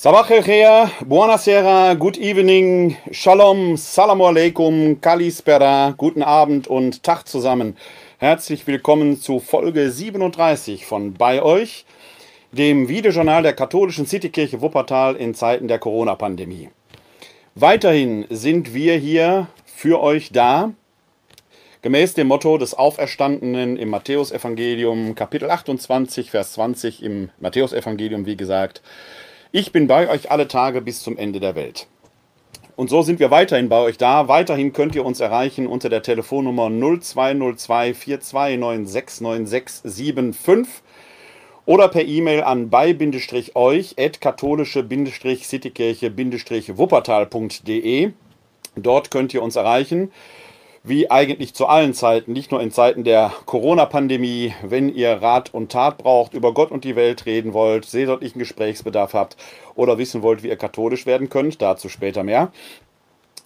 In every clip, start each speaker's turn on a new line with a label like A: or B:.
A: Sabach el buonasera, good evening, shalom, salamu alaikum, kalispera, guten Abend und Tag zusammen. Herzlich willkommen zu Folge 37 von Bei euch, dem Videojournal der katholischen Citykirche Wuppertal in Zeiten der Corona-Pandemie. Weiterhin sind wir hier für euch da, gemäß dem Motto des Auferstandenen im Matthäusevangelium, Kapitel 28, Vers 20 im Matthäusevangelium, wie gesagt, ich bin bei euch alle Tage bis zum Ende der Welt. Und so sind wir weiterhin bei euch da. Weiterhin könnt ihr uns erreichen unter der Telefonnummer 0202 42969675 oder per E-Mail an bei-euch at katholische-citykirche-wuppertal.de. Dort könnt ihr uns erreichen wie eigentlich zu allen Zeiten, nicht nur in Zeiten der Corona-Pandemie, wenn ihr Rat und Tat braucht, über Gott und die Welt reden wollt, seelsorglichen Gesprächsbedarf habt oder wissen wollt, wie ihr katholisch werden könnt, dazu später mehr,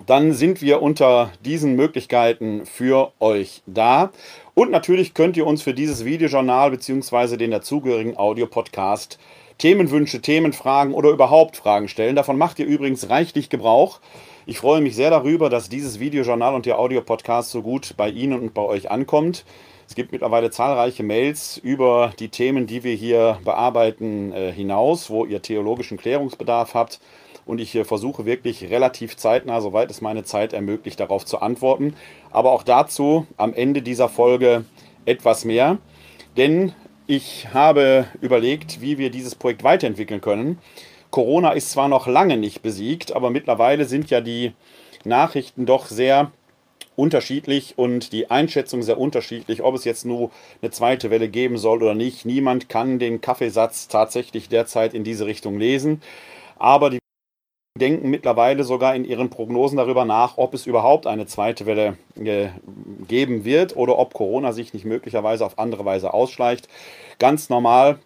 A: dann sind wir unter diesen Möglichkeiten für euch da. Und natürlich könnt ihr uns für dieses Videojournal bzw. den dazugehörigen Audiopodcast Themenwünsche, Themenfragen oder überhaupt Fragen stellen. Davon macht ihr übrigens reichlich Gebrauch. Ich freue mich sehr darüber, dass dieses Videojournal und der Audiopodcast so gut bei Ihnen und bei euch ankommt. Es gibt mittlerweile zahlreiche Mails über die Themen, die wir hier bearbeiten, äh, hinaus, wo ihr theologischen Klärungsbedarf habt. Und ich äh, versuche wirklich relativ zeitnah, soweit es meine Zeit ermöglicht, darauf zu antworten. Aber auch dazu am Ende dieser Folge etwas mehr. Denn ich habe überlegt, wie wir dieses Projekt weiterentwickeln können. Corona ist zwar noch lange nicht besiegt, aber mittlerweile sind ja die Nachrichten doch sehr unterschiedlich und die Einschätzung sehr unterschiedlich, ob es jetzt nur eine zweite Welle geben soll oder nicht. Niemand kann den Kaffeesatz tatsächlich derzeit in diese Richtung lesen. Aber die denken mittlerweile sogar in ihren Prognosen darüber nach, ob es überhaupt eine zweite Welle äh, geben wird oder ob Corona sich nicht möglicherweise auf andere Weise ausschleicht. Ganz normal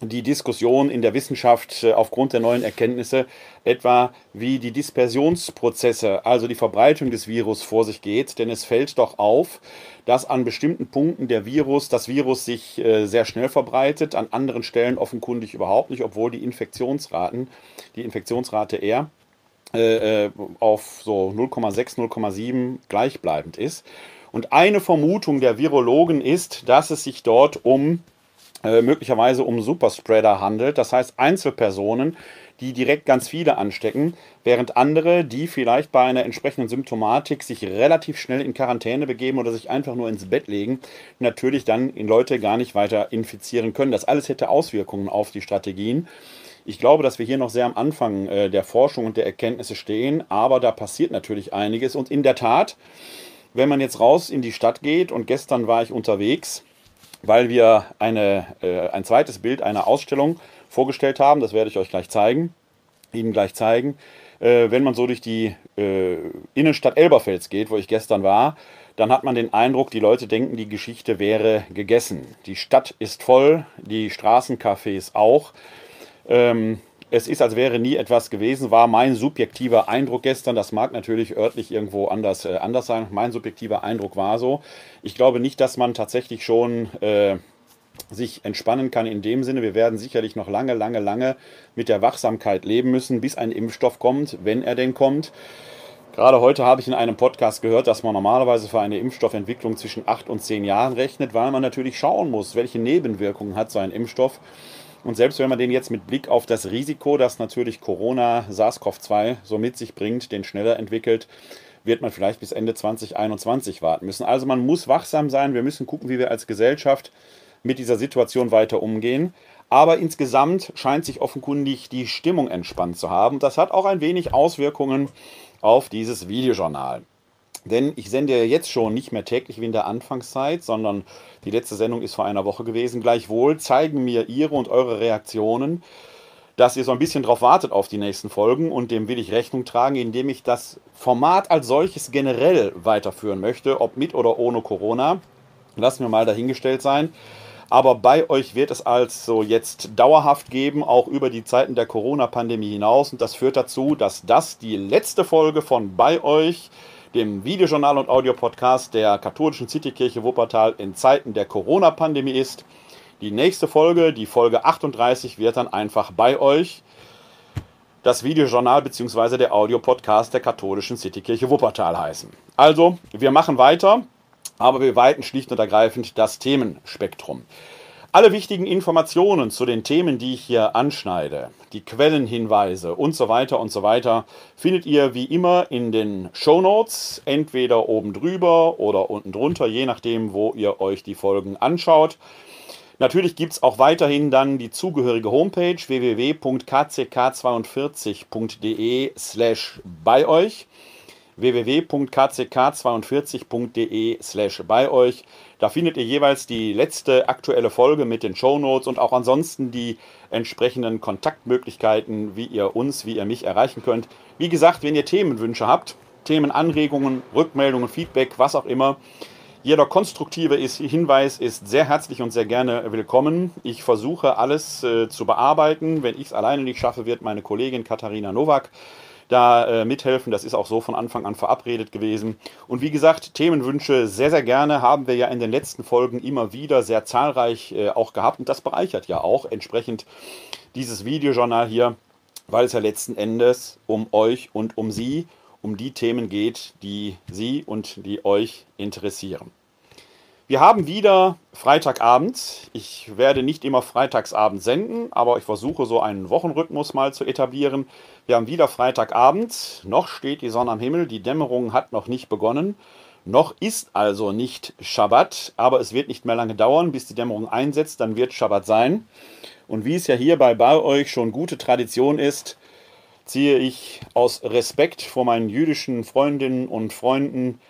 A: die Diskussion in der Wissenschaft äh, aufgrund der neuen Erkenntnisse, etwa wie die Dispersionsprozesse, also die Verbreitung des Virus vor sich geht. Denn es fällt doch auf, dass an bestimmten Punkten der Virus, das Virus sich äh, sehr schnell verbreitet, an anderen Stellen offenkundig überhaupt nicht, obwohl die Infektionsraten, die Infektionsrate eher äh, auf so 0,6, 0,7 gleichbleibend ist. Und eine Vermutung der Virologen ist, dass es sich dort um äh, möglicherweise um Superspreader handelt, das heißt Einzelpersonen, die direkt ganz viele anstecken, während andere, die vielleicht bei einer entsprechenden Symptomatik sich relativ schnell in Quarantäne begeben oder sich einfach nur ins Bett legen, natürlich dann in Leute gar nicht weiter infizieren können. Das alles hätte Auswirkungen auf die Strategien. Ich glaube, dass wir hier noch sehr am Anfang äh, der Forschung und der Erkenntnisse stehen, aber da passiert natürlich einiges. Und in der Tat, wenn man jetzt raus in die Stadt geht, und gestern war ich unterwegs, weil wir eine, äh, ein zweites Bild einer Ausstellung vorgestellt haben. Das werde ich euch gleich zeigen, Ihnen gleich zeigen. Äh, wenn man so durch die äh, Innenstadt Elberfels geht, wo ich gestern war, dann hat man den Eindruck, die Leute denken, die Geschichte wäre gegessen. Die Stadt ist voll, die Straßencafés auch. Ähm, es ist, als wäre nie etwas gewesen, war mein subjektiver Eindruck gestern. Das mag natürlich örtlich irgendwo anders, äh, anders sein. Mein subjektiver Eindruck war so. Ich glaube nicht, dass man tatsächlich schon äh, sich entspannen kann in dem Sinne. Wir werden sicherlich noch lange, lange, lange mit der Wachsamkeit leben müssen, bis ein Impfstoff kommt, wenn er denn kommt. Gerade heute habe ich in einem Podcast gehört, dass man normalerweise für eine Impfstoffentwicklung zwischen acht und zehn Jahren rechnet, weil man natürlich schauen muss, welche Nebenwirkungen hat so ein Impfstoff. Und selbst wenn man den jetzt mit Blick auf das Risiko, das natürlich Corona, SARS-CoV-2 so mit sich bringt, den schneller entwickelt, wird man vielleicht bis Ende 2021 warten müssen. Also man muss wachsam sein. Wir müssen gucken, wie wir als Gesellschaft mit dieser Situation weiter umgehen. Aber insgesamt scheint sich offenkundig die Stimmung entspannt zu haben. Das hat auch ein wenig Auswirkungen auf dieses Videojournal. Denn ich sende ja jetzt schon nicht mehr täglich wie in der Anfangszeit, sondern die letzte Sendung ist vor einer Woche gewesen. Gleichwohl zeigen mir Ihre und eure Reaktionen, dass ihr so ein bisschen drauf wartet auf die nächsten Folgen und dem will ich Rechnung tragen, indem ich das Format als solches generell weiterführen möchte, ob mit oder ohne Corona. Lassen wir mal dahingestellt sein. Aber bei euch wird es also jetzt dauerhaft geben, auch über die Zeiten der Corona-Pandemie hinaus. Und das führt dazu, dass das die letzte Folge von bei euch dem Videojournal und Audiopodcast der katholischen Citykirche Wuppertal in Zeiten der Corona-Pandemie ist. Die nächste Folge, die Folge 38, wird dann einfach bei euch. das Videojournal bzw. der Audiopodcast der katholischen Citykirche Wuppertal heißen. Also, wir machen weiter, aber wir weiten schlicht und ergreifend das Themenspektrum. Alle wichtigen Informationen zu den Themen, die ich hier anschneide, die Quellenhinweise und so weiter und so weiter, findet ihr wie immer in den Show Notes, entweder oben drüber oder unten drunter, je nachdem, wo ihr euch die Folgen anschaut. Natürlich gibt es auch weiterhin dann die zugehörige Homepage www.kck42.de slash bei euch www.kck42.de slash bei euch. Da findet ihr jeweils die letzte aktuelle Folge mit den Show Notes und auch ansonsten die entsprechenden Kontaktmöglichkeiten, wie ihr uns, wie ihr mich erreichen könnt. Wie gesagt, wenn ihr Themenwünsche habt, Themenanregungen, Rückmeldungen, Feedback, was auch immer, jeder konstruktive Hinweis ist sehr herzlich und sehr gerne willkommen. Ich versuche alles äh, zu bearbeiten. Wenn ich es alleine nicht schaffe, wird meine Kollegin Katharina Nowak da äh, mithelfen. Das ist auch so von Anfang an verabredet gewesen. Und wie gesagt, Themenwünsche sehr, sehr gerne haben wir ja in den letzten Folgen immer wieder sehr zahlreich äh, auch gehabt. Und das bereichert ja auch entsprechend dieses Videojournal hier, weil es ja letzten Endes um euch und um Sie, um die Themen geht, die Sie und die euch interessieren. Wir haben wieder Freitagabend. Ich werde nicht immer Freitagsabend senden, aber ich versuche so einen Wochenrhythmus mal zu etablieren. Wir haben wieder Freitagabend. Noch steht die Sonne am Himmel. Die Dämmerung hat noch nicht begonnen. Noch ist also nicht Schabbat, aber es wird nicht mehr lange dauern, bis die Dämmerung einsetzt. Dann wird Schabbat sein. Und wie es ja hier bei, bei euch schon gute Tradition ist, ziehe ich aus Respekt vor meinen jüdischen Freundinnen und Freunden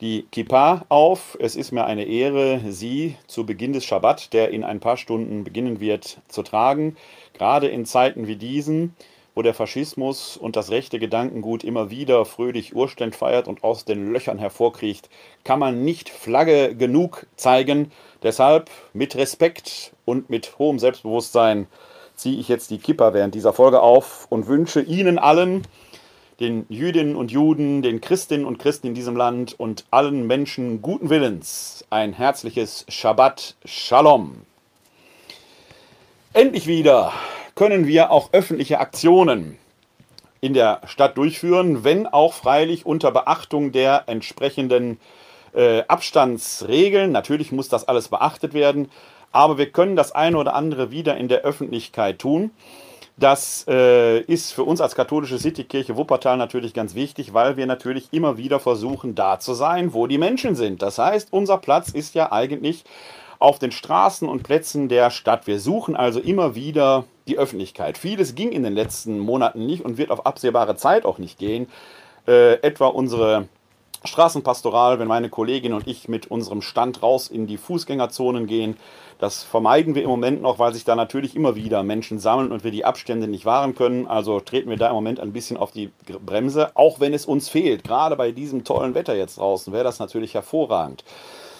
A: die Kippa auf. Es ist mir eine Ehre, sie zu Beginn des Schabbat, der in ein paar Stunden beginnen wird, zu tragen. Gerade in Zeiten wie diesen, wo der Faschismus und das rechte Gedankengut immer wieder fröhlich Urständ feiert und aus den Löchern hervorkriecht, kann man nicht Flagge genug zeigen. Deshalb mit Respekt und mit hohem Selbstbewusstsein ziehe ich jetzt die Kippa während dieser Folge auf und wünsche Ihnen allen, den Jüdinnen und Juden, den Christinnen und Christen in diesem Land und allen Menschen guten Willens ein herzliches Shabbat Shalom. Endlich wieder können wir auch öffentliche Aktionen in der Stadt durchführen, wenn auch freilich unter Beachtung der entsprechenden äh, Abstandsregeln. Natürlich muss das alles beachtet werden, aber wir können das eine oder andere wieder in der Öffentlichkeit tun. Das äh, ist für uns als katholische Citykirche Wuppertal natürlich ganz wichtig, weil wir natürlich immer wieder versuchen, da zu sein, wo die Menschen sind. Das heißt, unser Platz ist ja eigentlich auf den Straßen und Plätzen der Stadt. Wir suchen also immer wieder die Öffentlichkeit. Vieles ging in den letzten Monaten nicht und wird auf absehbare Zeit auch nicht gehen. Äh, etwa unsere Straßenpastoral, wenn meine Kollegin und ich mit unserem Stand raus in die Fußgängerzonen gehen. Das vermeiden wir im Moment noch, weil sich da natürlich immer wieder Menschen sammeln und wir die Abstände nicht wahren können. Also treten wir da im Moment ein bisschen auf die Bremse, auch wenn es uns fehlt. Gerade bei diesem tollen Wetter jetzt draußen wäre das natürlich hervorragend.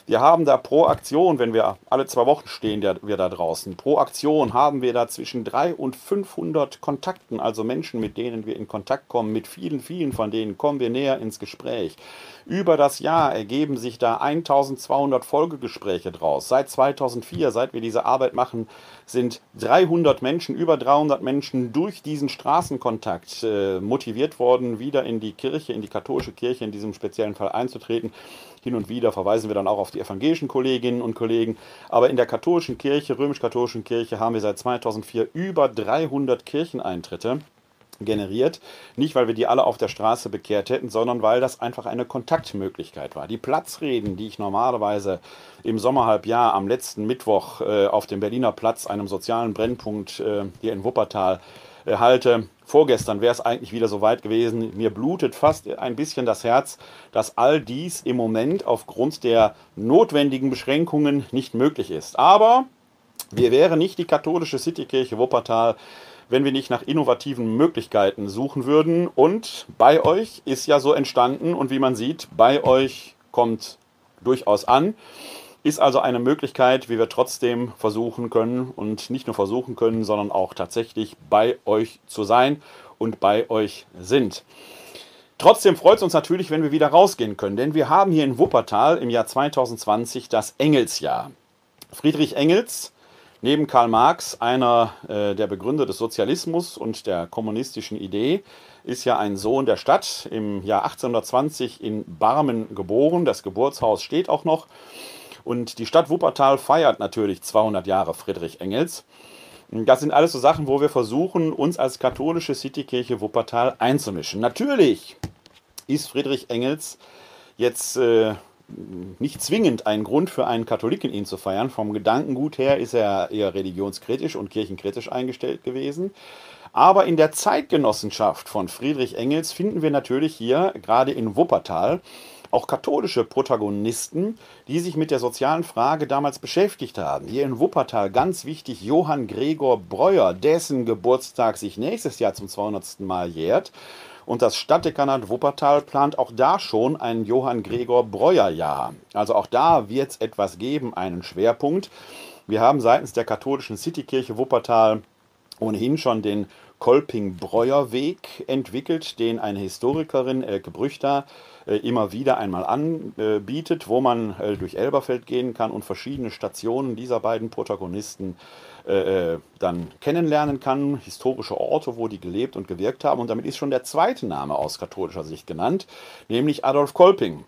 A: Wir haben da pro Aktion, wenn wir alle zwei Wochen stehen wir da draußen, pro Aktion haben wir da zwischen 300 und 500 Kontakten, also Menschen, mit denen wir in Kontakt kommen. Mit vielen, vielen von denen kommen wir näher ins Gespräch. Über das Jahr ergeben sich da 1200 Folgegespräche draus. Seit 2004, seit wir diese Arbeit machen, sind 300 Menschen, über 300 Menschen durch diesen Straßenkontakt äh, motiviert worden, wieder in die Kirche, in die katholische Kirche in diesem speziellen Fall einzutreten. Hin und wieder verweisen wir dann auch auf die evangelischen Kolleginnen und Kollegen. Aber in der katholischen Kirche, römisch-katholischen Kirche, haben wir seit 2004 über 300 Kircheneintritte generiert. Nicht, weil wir die alle auf der Straße bekehrt hätten, sondern weil das einfach eine Kontaktmöglichkeit war. Die Platzreden, die ich normalerweise im Sommerhalbjahr am letzten Mittwoch äh, auf dem Berliner Platz, einem sozialen Brennpunkt äh, hier in Wuppertal, halte, vorgestern wäre es eigentlich wieder so weit gewesen. Mir blutet fast ein bisschen das Herz, dass all dies im Moment aufgrund der notwendigen Beschränkungen nicht möglich ist. Aber wir wären nicht die katholische Citykirche Wuppertal, wenn wir nicht nach innovativen Möglichkeiten suchen würden. Und bei euch ist ja so entstanden und wie man sieht, bei euch kommt durchaus an. Ist also eine Möglichkeit, wie wir trotzdem versuchen können und nicht nur versuchen können, sondern auch tatsächlich bei euch zu sein und bei euch sind. Trotzdem freut es uns natürlich, wenn wir wieder rausgehen können, denn wir haben hier in Wuppertal im Jahr 2020 das Engelsjahr. Friedrich Engels, Neben Karl Marx, einer äh, der Begründer des Sozialismus und der kommunistischen Idee, ist ja ein Sohn der Stadt, im Jahr 1820 in Barmen geboren. Das Geburtshaus steht auch noch. Und die Stadt Wuppertal feiert natürlich 200 Jahre Friedrich Engels. Das sind alles so Sachen, wo wir versuchen, uns als katholische Citykirche Wuppertal einzumischen. Natürlich ist Friedrich Engels jetzt äh, nicht zwingend ein Grund für einen Katholiken, ihn zu feiern. Vom Gedankengut her ist er eher religionskritisch und kirchenkritisch eingestellt gewesen. Aber in der Zeitgenossenschaft von Friedrich Engels finden wir natürlich hier, gerade in Wuppertal, auch katholische Protagonisten, die sich mit der sozialen Frage damals beschäftigt haben. Hier in Wuppertal ganz wichtig Johann Gregor Breuer, dessen Geburtstag sich nächstes Jahr zum 200. Mal jährt. Und das Stadtdekanat Wuppertal plant auch da schon ein Johann Gregor Breuer Jahr. Also auch da wird es etwas geben, einen Schwerpunkt. Wir haben seitens der katholischen Citykirche Wuppertal ohnehin schon den Kolping-Breuer-Weg entwickelt, den eine Historikerin, Elke Brüchter, immer wieder einmal anbietet, wo man äh, durch Elberfeld gehen kann und verschiedene Stationen dieser beiden Protagonisten äh, dann kennenlernen kann, historische Orte, wo die gelebt und gewirkt haben. Und damit ist schon der zweite Name aus katholischer Sicht genannt, nämlich Adolf Kolping.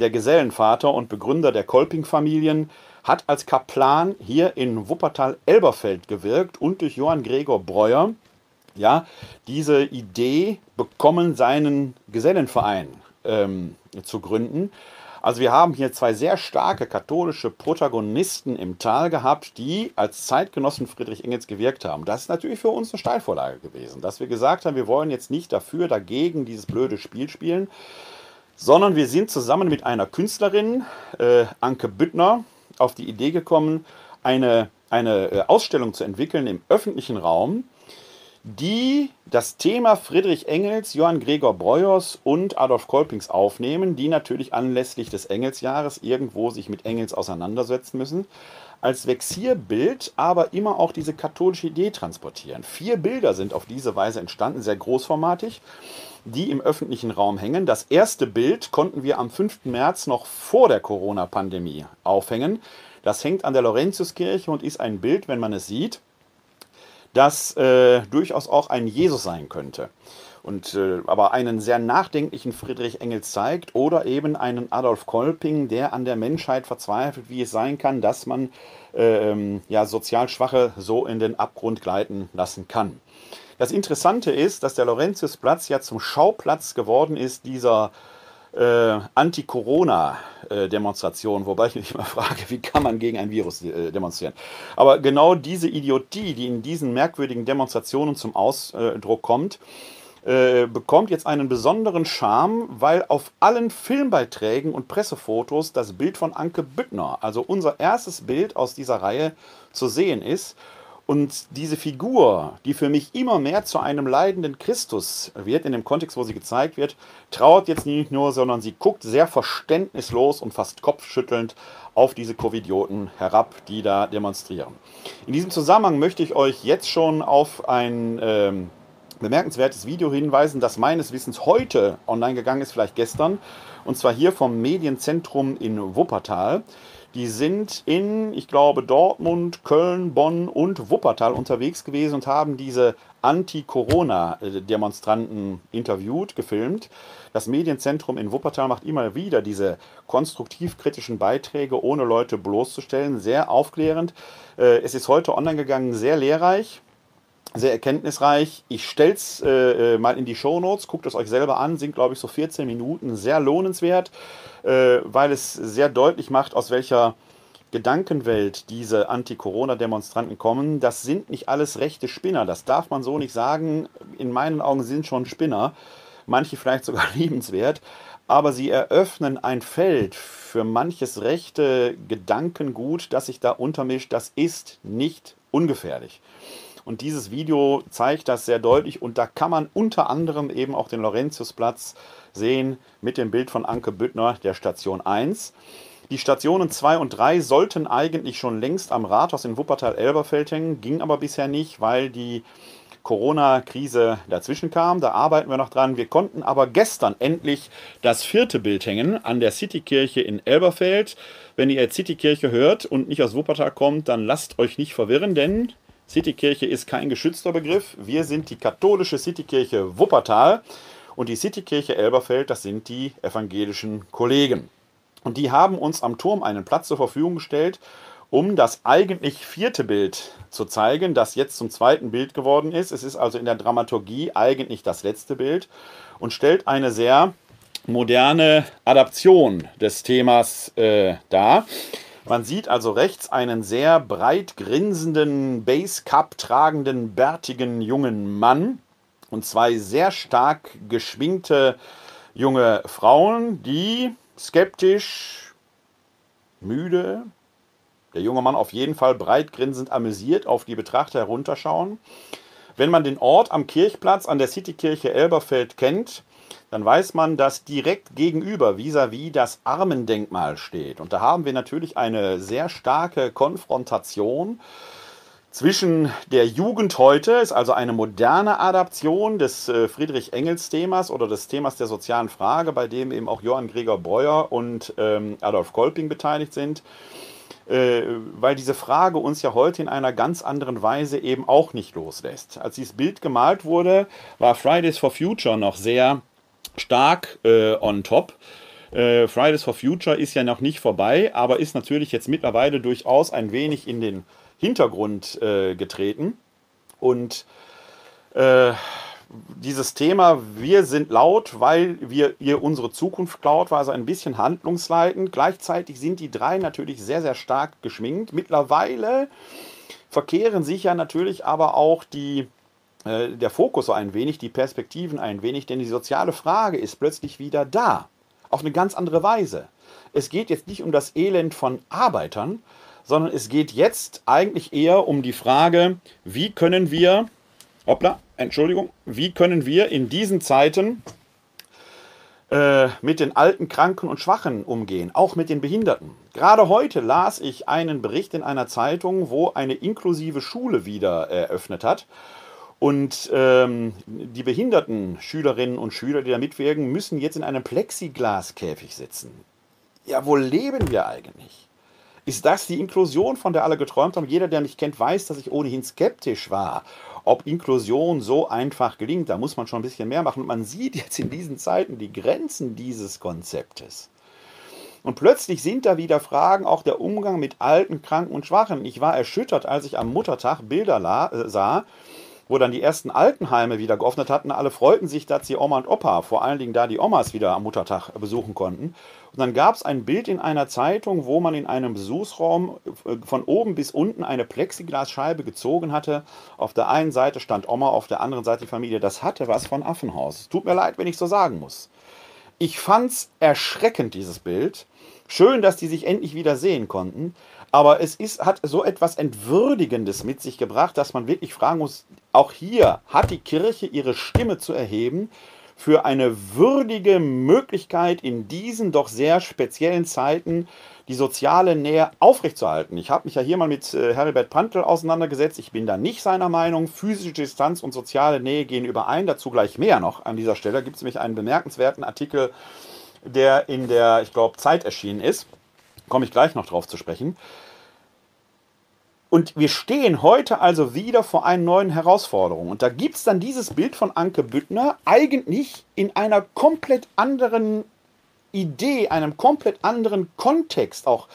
A: Der Gesellenvater und Begründer der Kolping-Familien hat als Kaplan hier in Wuppertal-Elberfeld gewirkt und durch Johann Gregor Breuer ja, diese Idee bekommen, seinen Gesellenverein ähm, zu gründen. Also wir haben hier zwei sehr starke katholische Protagonisten im Tal gehabt, die als Zeitgenossen Friedrich Engels gewirkt haben. Das ist natürlich für uns eine Steilvorlage gewesen, dass wir gesagt haben, wir wollen jetzt nicht dafür, dagegen dieses blöde Spiel spielen, sondern wir sind zusammen mit einer Künstlerin, äh, Anke Büttner, auf die Idee gekommen, eine, eine äh, Ausstellung zu entwickeln im öffentlichen Raum, die das Thema Friedrich Engels, Johann Gregor Breuers und Adolf Kolpings aufnehmen, die natürlich anlässlich des Engelsjahres irgendwo sich mit Engels auseinandersetzen müssen, als Vexierbild aber immer auch diese katholische Idee transportieren. Vier Bilder sind auf diese Weise entstanden, sehr großformatig, die im öffentlichen Raum hängen. Das erste Bild konnten wir am 5. März noch vor der Corona-Pandemie aufhängen. Das hängt an der Laurentiuskirche und ist ein Bild, wenn man es sieht, das äh, durchaus auch ein Jesus sein könnte. Und, äh, aber einen sehr nachdenklichen Friedrich Engels zeigt oder eben einen Adolf Kolping, der an der Menschheit verzweifelt, wie es sein kann, dass man äh, ja, sozial Schwache so in den Abgrund gleiten lassen kann. Das Interessante ist, dass der Laurentiusplatz ja zum Schauplatz geworden ist dieser äh, Anti-Corona-Demonstration, wobei ich mich immer frage, wie kann man gegen ein Virus äh, demonstrieren? Aber genau diese Idiotie, die in diesen merkwürdigen Demonstrationen zum Ausdruck kommt, äh, bekommt jetzt einen besonderen Charme, weil auf allen Filmbeiträgen und Pressefotos das Bild von Anke Büttner, also unser erstes Bild aus dieser Reihe, zu sehen ist. Und diese Figur, die für mich immer mehr zu einem leidenden Christus wird, in dem Kontext, wo sie gezeigt wird, trauert jetzt nicht nur, sondern sie guckt sehr verständnislos und fast kopfschüttelnd auf diese Covidioten herab, die da demonstrieren. In diesem Zusammenhang möchte ich euch jetzt schon auf ein ähm, bemerkenswertes Video hinweisen, das meines Wissens heute online gegangen ist, vielleicht gestern, und zwar hier vom Medienzentrum in Wuppertal. Die sind in, ich glaube, Dortmund, Köln, Bonn und Wuppertal unterwegs gewesen und haben diese Anti-Corona-Demonstranten interviewt, gefilmt. Das Medienzentrum in Wuppertal macht immer wieder diese konstruktiv-kritischen Beiträge, ohne Leute bloßzustellen. Sehr aufklärend. Äh, es ist heute online gegangen, sehr lehrreich sehr erkenntnisreich. Ich stelle es äh, äh, mal in die Show Notes, guckt es euch selber an, sind glaube ich so 14 Minuten, sehr lohnenswert, äh, weil es sehr deutlich macht, aus welcher Gedankenwelt diese Anti-Corona-Demonstranten kommen. Das sind nicht alles rechte Spinner, das darf man so nicht sagen. In meinen Augen sind schon Spinner, manche vielleicht sogar liebenswert, aber sie eröffnen ein Feld für manches rechte Gedankengut, das sich da untermischt. Das ist nicht ungefährlich. Und dieses Video zeigt das sehr deutlich und da kann man unter anderem eben auch den Laurentiusplatz sehen mit dem Bild von Anke Büttner der Station 1. Die Stationen 2 und 3 sollten eigentlich schon längst am Rathaus in Wuppertal-Elberfeld hängen, ging aber bisher nicht, weil die Corona-Krise dazwischen kam. Da arbeiten wir noch dran. Wir konnten aber gestern endlich das vierte Bild hängen an der Citykirche in Elberfeld. Wenn ihr Citykirche hört und nicht aus Wuppertal kommt, dann lasst euch nicht verwirren, denn Citykirche ist kein geschützter Begriff. Wir sind die katholische Citykirche Wuppertal und die Citykirche Elberfeld, das sind die evangelischen Kollegen. Und die haben uns am Turm einen Platz zur Verfügung gestellt, um das eigentlich vierte Bild zu zeigen, das jetzt zum zweiten Bild geworden ist. Es ist also in der Dramaturgie eigentlich das letzte Bild und stellt eine sehr moderne Adaption des Themas äh, dar. Man sieht also rechts einen sehr breit grinsenden, Basecup tragenden, bärtigen jungen Mann und zwei sehr stark geschminkte junge Frauen, die skeptisch, müde, der junge Mann auf jeden Fall breit grinsend amüsiert auf die Betrachter herunterschauen. Wenn man den Ort am Kirchplatz an der Citykirche Elberfeld kennt, dann weiß man, dass direkt gegenüber vis-à-vis -vis das Armendenkmal steht. Und da haben wir natürlich eine sehr starke Konfrontation zwischen der Jugend heute, ist also eine moderne Adaption des äh, Friedrich Engels Themas oder des Themas der sozialen Frage, bei dem eben auch Johann Gregor Breuer und ähm, Adolf Kolping beteiligt sind äh, weil diese Frage uns ja heute in einer ganz anderen Weise eben auch nicht loslässt. Als dieses Bild gemalt wurde, war Fridays for Future noch sehr stark äh, on top. Äh, Fridays for Future ist ja noch nicht vorbei, aber ist natürlich jetzt mittlerweile durchaus ein wenig in den Hintergrund äh, getreten. Und äh, dieses Thema, wir sind laut, weil wir ihr unsere Zukunft klaut, war also ein bisschen handlungsleitend. Gleichzeitig sind die drei natürlich sehr, sehr stark geschminkt. Mittlerweile verkehren sich ja natürlich aber auch die, der Fokus so ein wenig, die Perspektiven ein wenig, denn die soziale Frage ist plötzlich wieder da. Auf eine ganz andere Weise. Es geht jetzt nicht um das Elend von Arbeitern, sondern es geht jetzt eigentlich eher um die Frage, wie können wir hoppla, Entschuldigung, wie können wir in diesen Zeiten äh, mit den alten, Kranken und Schwachen umgehen, auch mit den Behinderten. Gerade heute las ich einen Bericht in einer Zeitung, wo eine inklusive Schule wieder eröffnet hat. Und ähm, die behinderten Schülerinnen und Schüler, die da mitwirken, müssen jetzt in einem Plexiglaskäfig sitzen. Ja, wo leben wir eigentlich? Ist das die Inklusion, von der alle geträumt haben? Jeder, der mich kennt, weiß, dass ich ohnehin skeptisch war ob Inklusion so einfach gelingt, da muss man schon ein bisschen mehr machen. Und man sieht jetzt in diesen Zeiten die Grenzen dieses Konzeptes. Und plötzlich sind da wieder Fragen, auch der Umgang mit Alten, Kranken und Schwachen. Ich war erschüttert, als ich am Muttertag Bilder äh, sah, wo dann die ersten Altenheime wieder geöffnet hatten. Alle freuten sich, dass sie Oma und Opa, vor allen Dingen da die Omas wieder am Muttertag besuchen konnten. Und dann gab es ein Bild in einer Zeitung, wo man in einem Besuchsraum äh, von oben bis unten eine Plexiglasscheibe gezogen hatte. Auf der einen Seite stand Oma, auf der anderen Seite die Familie. Das hatte was von Affenhaus. Tut mir leid, wenn ich so sagen muss. Ich fand's erschreckend, dieses Bild. Schön, dass die sich endlich wieder sehen konnten. Aber es ist, hat so etwas Entwürdigendes mit sich gebracht, dass man wirklich fragen muss, auch hier hat die Kirche ihre Stimme zu erheben für eine würdige Möglichkeit in diesen doch sehr speziellen Zeiten die soziale Nähe aufrechtzuerhalten. Ich habe mich ja hier mal mit äh, Heribert Pantel auseinandergesetzt. Ich bin da nicht seiner Meinung. Physische Distanz und soziale Nähe gehen überein. Dazu gleich mehr noch. An dieser Stelle gibt es nämlich einen bemerkenswerten Artikel, der in der, ich glaube, Zeit erschienen ist komme ich gleich noch drauf zu sprechen. Und wir stehen heute also wieder vor einer neuen Herausforderung. Und da gibt es dann dieses Bild von Anke Büttner eigentlich in einer komplett anderen Idee, einem komplett anderen Kontext, auch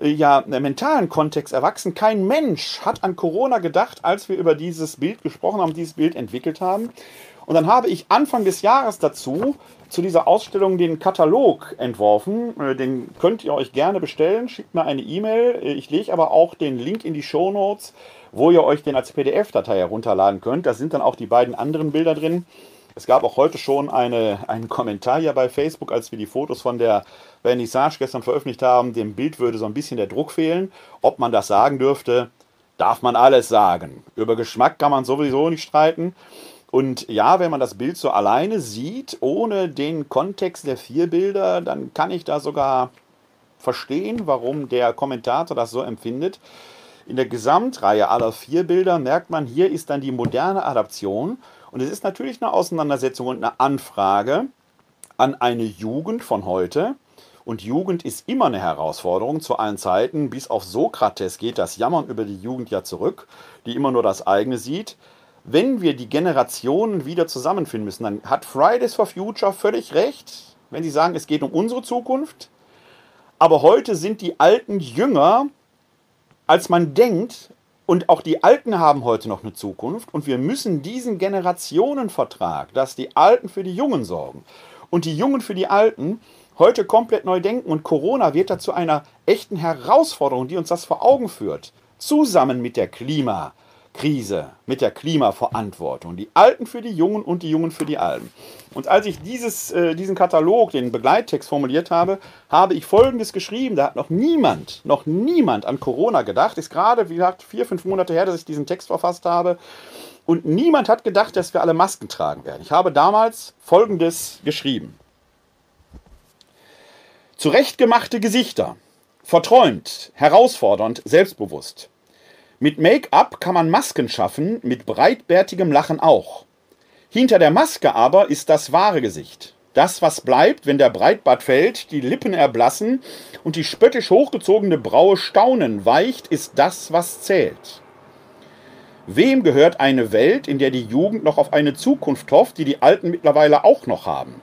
A: äh, ja, mentalen Kontext erwachsen. Kein Mensch hat an Corona gedacht, als wir über dieses Bild gesprochen haben, dieses Bild entwickelt haben. Und dann habe ich Anfang des Jahres dazu zu dieser Ausstellung den Katalog entworfen. Äh, den könnt ihr euch gerne bestellen. Schickt mir eine E-Mail. Äh, ich lege aber auch den Link in die Show Notes, wo ihr euch den als PDF-Datei herunterladen könnt. Da sind dann auch die beiden anderen Bilder drin. Es gab auch heute schon eine, einen Kommentar hier bei Facebook, als wir die Fotos von der Vernissage gestern veröffentlicht haben. Dem Bild würde so ein bisschen der Druck fehlen. Ob man das sagen dürfte, darf man alles sagen. Über Geschmack kann man sowieso nicht streiten. Und ja, wenn man das Bild so alleine sieht, ohne den Kontext der vier Bilder, dann kann ich da sogar verstehen, warum der Kommentator das so empfindet. in der Gesamtreihe aller vier Bilder merkt man, hier ist dann die moderne Adaption. Und es ist natürlich eine Auseinandersetzung und eine Anfrage an eine Jugend von heute. Und Jugend ist immer eine Herausforderung zu allen Zeiten. Bis auf Sokrates geht das Jammern über die Jugend ja zurück, die immer nur das eigene sieht. Wenn wir die Generationen wieder zusammenfinden müssen, dann hat Fridays for Future völlig recht, wenn sie sagen, es geht um unsere Zukunft. Aber heute sind die Alten jünger, als man denkt. Und auch die Alten haben heute noch eine Zukunft. Und wir müssen diesen Generationenvertrag, dass die Alten für die Jungen sorgen und die Jungen für die Alten, heute komplett neu denken. Und Corona wird dazu einer echten Herausforderung, die uns das vor Augen führt. Zusammen mit der Klima. Krise, mit der Klimaverantwortung. Die Alten für die Jungen und die Jungen für die Alten. Und als ich dieses, äh, diesen Katalog, den Begleittext formuliert habe, habe ich Folgendes geschrieben. Da hat noch niemand, noch niemand an Corona gedacht. Ist gerade, wie gesagt, vier, fünf Monate her, dass ich diesen Text verfasst habe. Und niemand hat gedacht, dass wir alle Masken tragen werden. Ich habe damals Folgendes geschrieben. Zurechtgemachte Gesichter. Verträumt, herausfordernd, selbstbewusst. Mit Make-up kann man Masken schaffen, mit breitbärtigem Lachen auch. Hinter der Maske aber ist das wahre Gesicht. Das, was bleibt, wenn der Breitbart fällt, die Lippen erblassen und die spöttisch hochgezogene Braue staunen weicht, ist das, was zählt. Wem gehört eine Welt, in der die Jugend noch auf eine Zukunft hofft, die die Alten mittlerweile auch noch haben?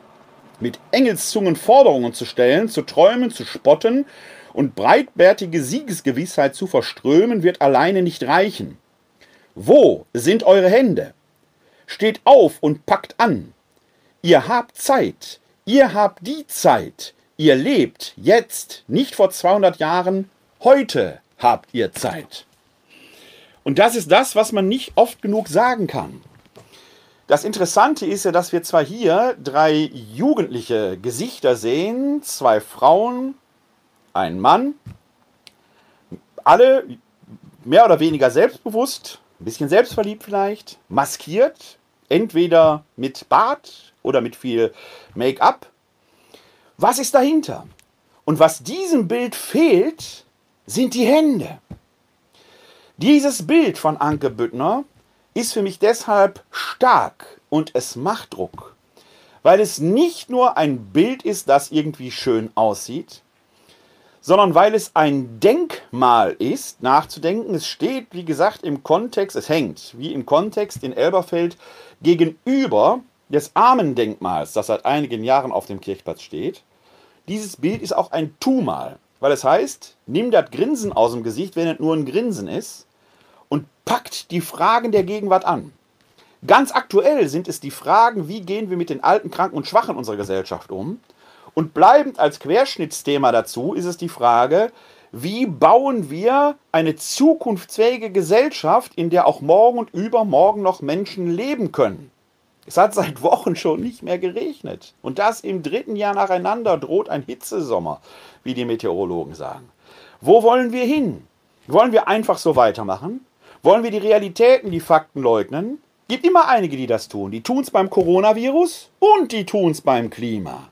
A: Mit Engelszungen Forderungen zu stellen, zu träumen, zu spotten und breitbärtige Siegesgewissheit zu verströmen, wird alleine nicht reichen. Wo sind eure Hände? Steht auf und packt an. Ihr habt Zeit, ihr habt die Zeit, ihr lebt jetzt, nicht vor 200 Jahren, heute habt ihr Zeit. Und das ist das, was man nicht oft genug sagen kann. Das Interessante ist ja, dass wir zwar hier drei jugendliche Gesichter sehen, zwei Frauen, ein Mann, alle mehr oder weniger selbstbewusst, ein bisschen selbstverliebt vielleicht, maskiert, entweder mit Bart oder mit viel Make-up. Was ist dahinter? Und was diesem Bild fehlt, sind die Hände. Dieses Bild von Anke Büttner ist für mich deshalb stark und es macht Druck, weil es nicht nur ein Bild ist, das irgendwie schön aussieht, sondern weil es ein Denkmal ist, nachzudenken. Es steht, wie gesagt, im Kontext, es hängt wie im Kontext in Elberfeld gegenüber des Armendenkmals, das seit einigen Jahren auf dem Kirchplatz steht. Dieses Bild ist auch ein Tu-Mal, weil es heißt, nimm das Grinsen aus dem Gesicht, wenn es nur ein Grinsen ist, und packt die Fragen der Gegenwart an. Ganz aktuell sind es die Fragen, wie gehen wir mit den Alten, Kranken und Schwachen unserer Gesellschaft um? Und bleibend als Querschnittsthema dazu ist es die Frage, wie bauen wir eine zukunftsfähige Gesellschaft, in der auch morgen und übermorgen noch Menschen leben können? Es hat seit Wochen schon nicht mehr geregnet. Und das im dritten Jahr nacheinander droht ein Hitzesommer, wie die Meteorologen sagen. Wo wollen wir hin? Wollen wir einfach so weitermachen? Wollen wir die Realitäten, die Fakten leugnen? Gibt immer einige, die das tun. Die tun es beim Coronavirus und die tun es beim Klima.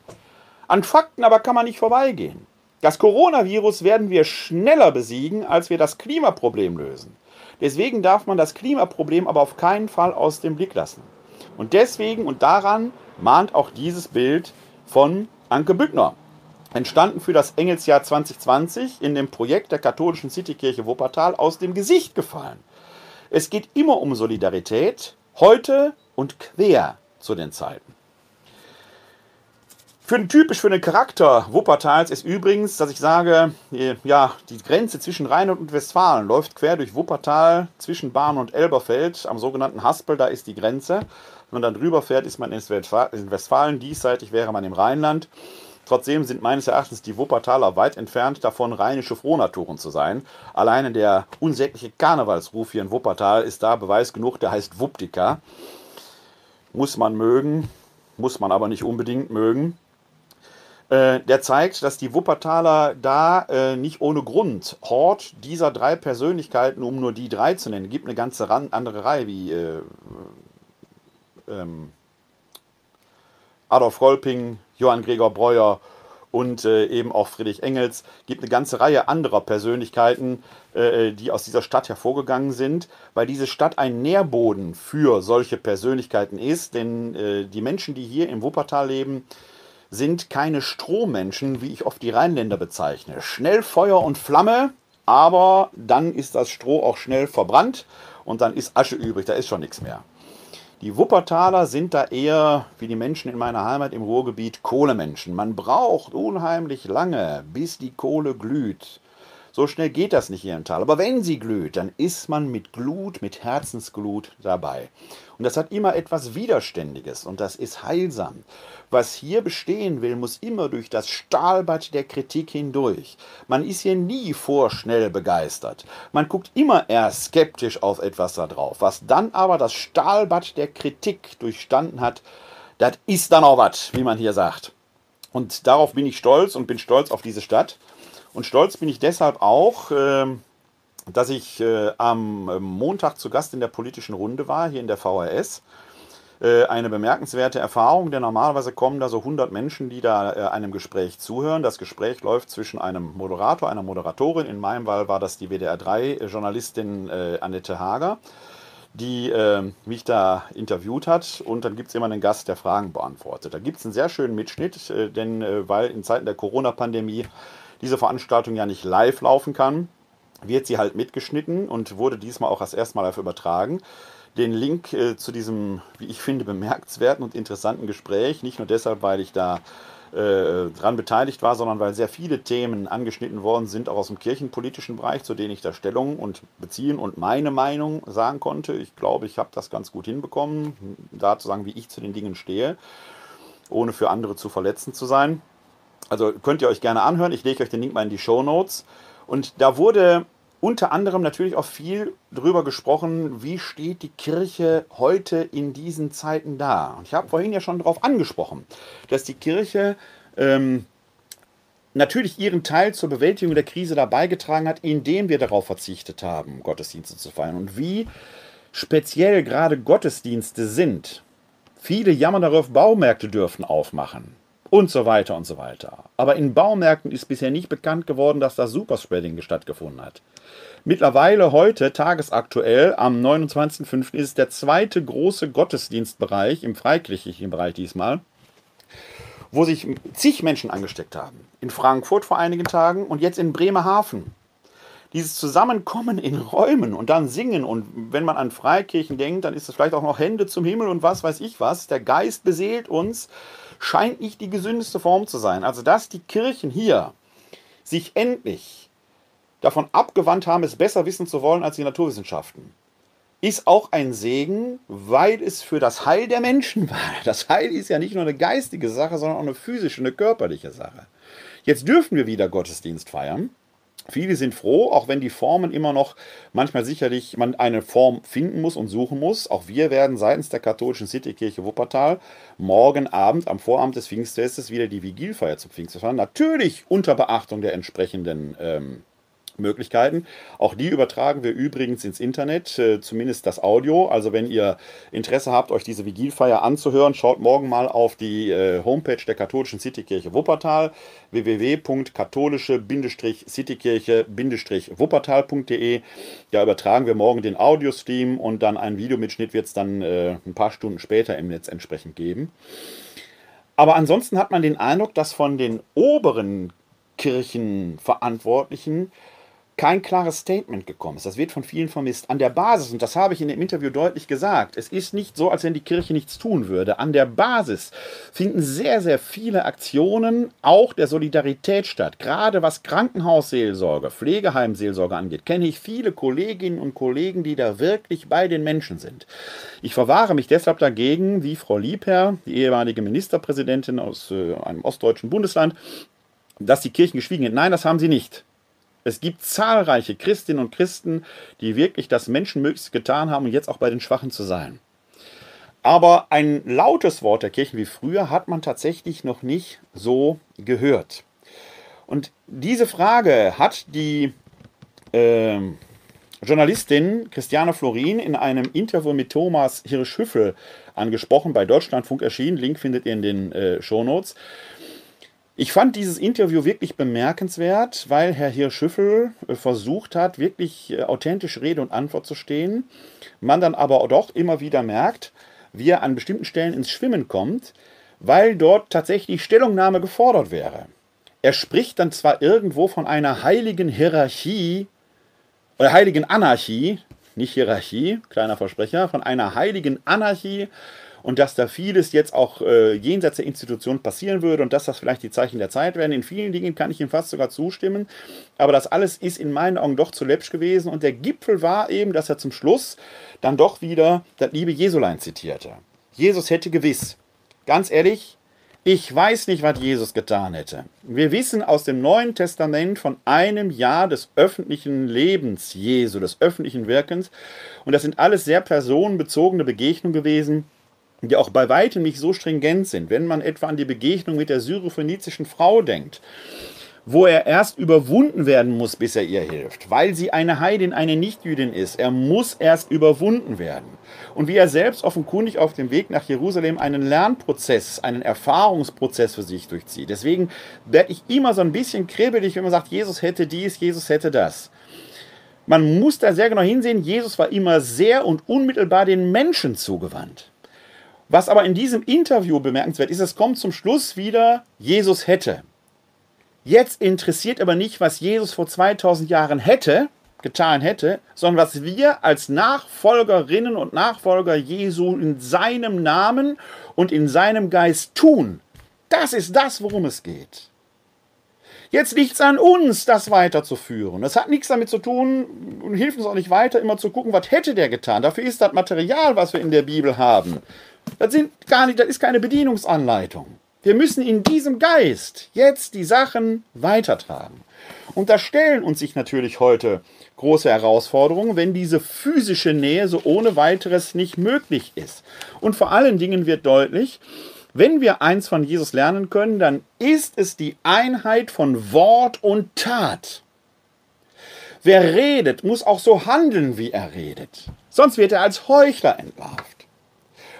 A: An Fakten aber kann man nicht vorbeigehen. Das Coronavirus werden wir schneller besiegen, als wir das Klimaproblem lösen. Deswegen darf man das Klimaproblem aber auf keinen Fall aus dem Blick lassen. Und deswegen und daran mahnt auch dieses Bild von Anke Büttner. Entstanden für das Engelsjahr 2020 in dem Projekt der katholischen Citykirche Wuppertal aus dem Gesicht gefallen. Es geht immer um Solidarität, heute und quer zu den Zeiten. Für den, typisch für den Charakter Wuppertals ist übrigens, dass ich sage, äh, ja, die Grenze zwischen Rheinland und Westfalen läuft quer durch Wuppertal zwischen Bahn und Elberfeld am sogenannten Haspel, da ist die Grenze. Wenn man dann drüber fährt, ist man in Westfalen, diesseitig wäre man im Rheinland. Trotzdem sind meines Erachtens die Wuppertaler weit entfernt davon, rheinische Frohnaturen zu sein. Alleine der unsägliche Karnevalsruf hier in Wuppertal ist da Beweis genug, der heißt Wuptika. Muss man mögen, muss man aber nicht unbedingt mögen. Äh, der zeigt, dass die Wuppertaler da äh, nicht ohne Grund Hort dieser drei Persönlichkeiten, um nur die drei zu nennen, gibt eine ganze andere Reihe wie äh, ähm, Adolf Rolping, Johann Gregor Breuer und äh, eben auch Friedrich Engels, gibt eine ganze Reihe anderer Persönlichkeiten, äh, die aus dieser Stadt hervorgegangen sind, weil diese Stadt ein Nährboden für solche Persönlichkeiten ist, denn äh, die Menschen, die hier im Wuppertal leben, sind keine Strohmenschen, wie ich oft die Rheinländer bezeichne. Schnell Feuer und Flamme, aber dann ist das Stroh auch schnell verbrannt und dann ist Asche übrig, da ist schon nichts mehr. Die Wuppertaler sind da eher, wie die Menschen in meiner Heimat im Ruhrgebiet, Kohlemenschen. Man braucht unheimlich lange, bis die Kohle glüht. So schnell geht das nicht hier im Tal. Aber wenn sie glüht, dann ist man mit Glut, mit Herzensglut dabei. Und das hat immer etwas Widerständiges und das ist heilsam. Was hier bestehen will, muss immer durch das Stahlbad der Kritik hindurch. Man ist hier nie vorschnell begeistert. Man guckt immer erst skeptisch auf etwas da drauf. Was dann aber das Stahlbad der Kritik durchstanden hat, das ist dann auch was, wie man hier sagt. Und darauf bin ich stolz und bin stolz auf diese Stadt. Und stolz bin ich deshalb auch, ähm, dass ich äh, am ähm, Montag zu Gast in der politischen Runde war, hier in der VHS. Äh, eine bemerkenswerte Erfahrung, denn normalerweise kommen da so 100 Menschen, die da äh, einem Gespräch zuhören. Das Gespräch läuft zwischen einem Moderator, einer Moderatorin. In meinem Fall war das die WDR3-Journalistin Annette Hager die äh, mich da interviewt hat. Und dann gibt es immer einen Gast, der Fragen beantwortet. Da gibt es einen sehr schönen Mitschnitt, äh, denn äh, weil in Zeiten der Corona-Pandemie diese Veranstaltung ja nicht live laufen kann, wird sie halt mitgeschnitten und wurde diesmal auch das erste Mal live übertragen. Den Link äh, zu diesem, wie ich finde, bemerkenswerten und interessanten Gespräch, nicht nur deshalb, weil ich da äh, dran beteiligt war, sondern weil sehr viele Themen angeschnitten worden sind, auch aus dem kirchenpolitischen Bereich, zu denen ich da Stellung und beziehen und meine Meinung sagen konnte. Ich glaube, ich habe das ganz gut hinbekommen, da zu sagen, wie ich zu den Dingen stehe, ohne für andere zu verletzend zu sein. Also könnt ihr euch gerne anhören. Ich lege euch den Link mal in die Show Notes. Und da wurde unter anderem natürlich auch viel darüber gesprochen, wie steht die Kirche heute in diesen Zeiten da. Und ich habe vorhin ja schon darauf angesprochen, dass die Kirche ähm, natürlich ihren Teil zur Bewältigung der Krise dabei getragen hat, indem wir darauf verzichtet haben, Gottesdienste zu feiern. Und wie speziell gerade Gottesdienste sind. Viele jammern darauf, Baumärkte dürfen aufmachen und so weiter und so weiter. Aber in Baumärkten ist bisher nicht bekannt geworden, dass das Superspreading stattgefunden hat. Mittlerweile heute, tagesaktuell, am 29.05. ist der zweite große Gottesdienstbereich, im freikirchlichen Bereich diesmal, wo sich zig Menschen angesteckt haben. In Frankfurt vor einigen Tagen und jetzt in Bremerhaven. Dieses Zusammenkommen in Räumen und dann singen und wenn man an Freikirchen denkt, dann ist es vielleicht auch noch Hände zum Himmel und was weiß ich was. Der Geist beseelt uns scheint nicht die gesündeste Form zu sein. Also, dass die Kirchen hier sich endlich davon abgewandt haben, es besser wissen zu wollen als die Naturwissenschaften, ist auch ein Segen, weil es für das Heil der Menschen war. Das Heil ist ja nicht nur eine geistige Sache, sondern auch eine physische, eine körperliche Sache. Jetzt dürfen wir wieder Gottesdienst feiern. Viele sind froh, auch wenn die Formen immer noch manchmal sicherlich man eine Form finden muss und suchen muss. Auch wir werden seitens der katholischen Citykirche Wuppertal morgen Abend am Vorabend des Pfingstfestes wieder die Vigilfeier zum Pfingstfest feiern. Natürlich unter Beachtung der entsprechenden ähm, Möglichkeiten. Auch die übertragen wir übrigens ins Internet, äh, zumindest das Audio. Also wenn ihr Interesse habt, euch diese Vigilfeier anzuhören, schaut morgen mal auf die äh, Homepage der katholischen Citykirche Wuppertal www.katholische-citykirche-wuppertal.de. Da übertragen wir morgen den Audiostream und dann einen Videomitschnitt wird es dann äh, ein paar Stunden später im Netz entsprechend geben. Aber ansonsten hat man den Eindruck, dass von den oberen Kirchenverantwortlichen kein klares Statement gekommen ist. Das wird von vielen vermisst. An der Basis, und das habe ich in dem Interview deutlich gesagt, es ist nicht so, als wenn die Kirche nichts tun würde. An der Basis finden sehr, sehr viele Aktionen auch der Solidarität statt. Gerade was Krankenhausseelsorge, Pflegeheimseelsorge angeht, kenne ich viele Kolleginnen und Kollegen, die da wirklich bei den Menschen sind. Ich verwahre mich deshalb dagegen, wie Frau Liebherr, die ehemalige Ministerpräsidentin aus äh, einem ostdeutschen Bundesland, dass die Kirchen geschwiegen hätten. Nein, das haben sie nicht. Es gibt zahlreiche Christinnen und Christen, die wirklich das Menschenmöglichste getan haben und jetzt auch bei den Schwachen zu sein. Aber ein lautes Wort der Kirchen wie früher hat man tatsächlich noch nicht so gehört. Und diese Frage hat die äh, Journalistin Christiane Florin in einem Interview mit Thomas Hirschhüffel angesprochen, bei Deutschlandfunk erschienen. Link findet ihr in den äh, Shownotes. Ich fand dieses Interview wirklich bemerkenswert, weil Herr Hirschüffel äh, versucht hat, wirklich äh, authentisch Rede und Antwort zu stehen. Man dann aber doch immer wieder merkt, wie er an bestimmten Stellen ins Schwimmen kommt, weil dort tatsächlich Stellungnahme gefordert wäre. Er spricht dann zwar irgendwo von einer heiligen Hierarchie oder heiligen Anarchie, nicht Hierarchie, kleiner Versprecher, von einer heiligen Anarchie und dass da vieles jetzt auch äh, jenseits der Institution passieren würde und dass das vielleicht die Zeichen der Zeit werden. In vielen Dingen kann ich ihm fast sogar zustimmen, aber das alles ist in meinen Augen doch zu läppsch gewesen und der Gipfel war eben, dass er zum Schluss dann doch wieder das liebe Jesulein zitierte. Jesus hätte gewiss, ganz ehrlich, ich weiß nicht, was Jesus getan hätte. Wir wissen aus dem Neuen Testament von einem Jahr des öffentlichen Lebens Jesu, des öffentlichen Wirkens. Und das sind alles sehr personenbezogene Begegnungen gewesen, die auch bei weitem nicht so stringent sind. Wenn man etwa an die Begegnung mit der syrophönizischen Frau denkt, wo er erst überwunden werden muss, bis er ihr hilft, weil sie eine Heidin, eine Nichtjüdin ist. Er muss erst überwunden werden. Und wie er selbst offenkundig auf dem Weg nach Jerusalem einen Lernprozess, einen Erfahrungsprozess für sich durchzieht. Deswegen werde ich immer so ein bisschen kribbelig, wenn man sagt, Jesus hätte dies, Jesus hätte das. Man muss da sehr genau hinsehen, Jesus war immer sehr und unmittelbar den Menschen zugewandt. Was aber in diesem Interview bemerkenswert ist, es kommt zum Schluss wieder, Jesus hätte. Jetzt interessiert aber nicht, was Jesus vor 2000 Jahren hätte, getan hätte, sondern was wir als Nachfolgerinnen und Nachfolger Jesu in seinem Namen und in seinem Geist tun. Das ist das, worum es geht. Jetzt liegt es an uns, das weiterzuführen. Das hat nichts damit zu tun und hilft uns auch nicht weiter, immer zu gucken, was hätte der getan. Dafür ist das Material, was wir in der Bibel haben, das, sind gar nicht, das ist keine Bedienungsanleitung. Wir müssen in diesem Geist jetzt die Sachen weitertragen. Und da stellen uns sich natürlich heute große Herausforderungen, wenn diese physische Nähe so ohne weiteres nicht möglich ist. Und vor allen Dingen wird deutlich, wenn wir eins von Jesus lernen können, dann ist es die Einheit von Wort und Tat. Wer redet, muss auch so handeln, wie er redet. Sonst wird er als Heuchler entlarvt.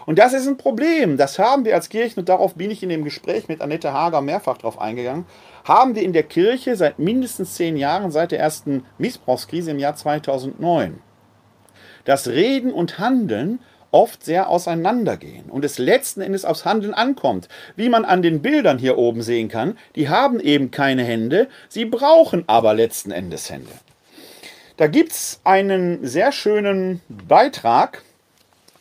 A: Und das ist ein Problem. Das haben wir als Kirche, und darauf bin ich in dem Gespräch mit Annette Hager mehrfach drauf eingegangen, haben wir in der Kirche seit mindestens zehn Jahren, seit der ersten Missbrauchskrise im Jahr 2009. Das Reden und Handeln oft sehr auseinandergehen und es letzten Endes aufs Handeln ankommt. Wie man an den Bildern hier oben sehen kann, die haben eben keine Hände, sie brauchen aber letzten Endes Hände. Da gibt es einen sehr schönen Beitrag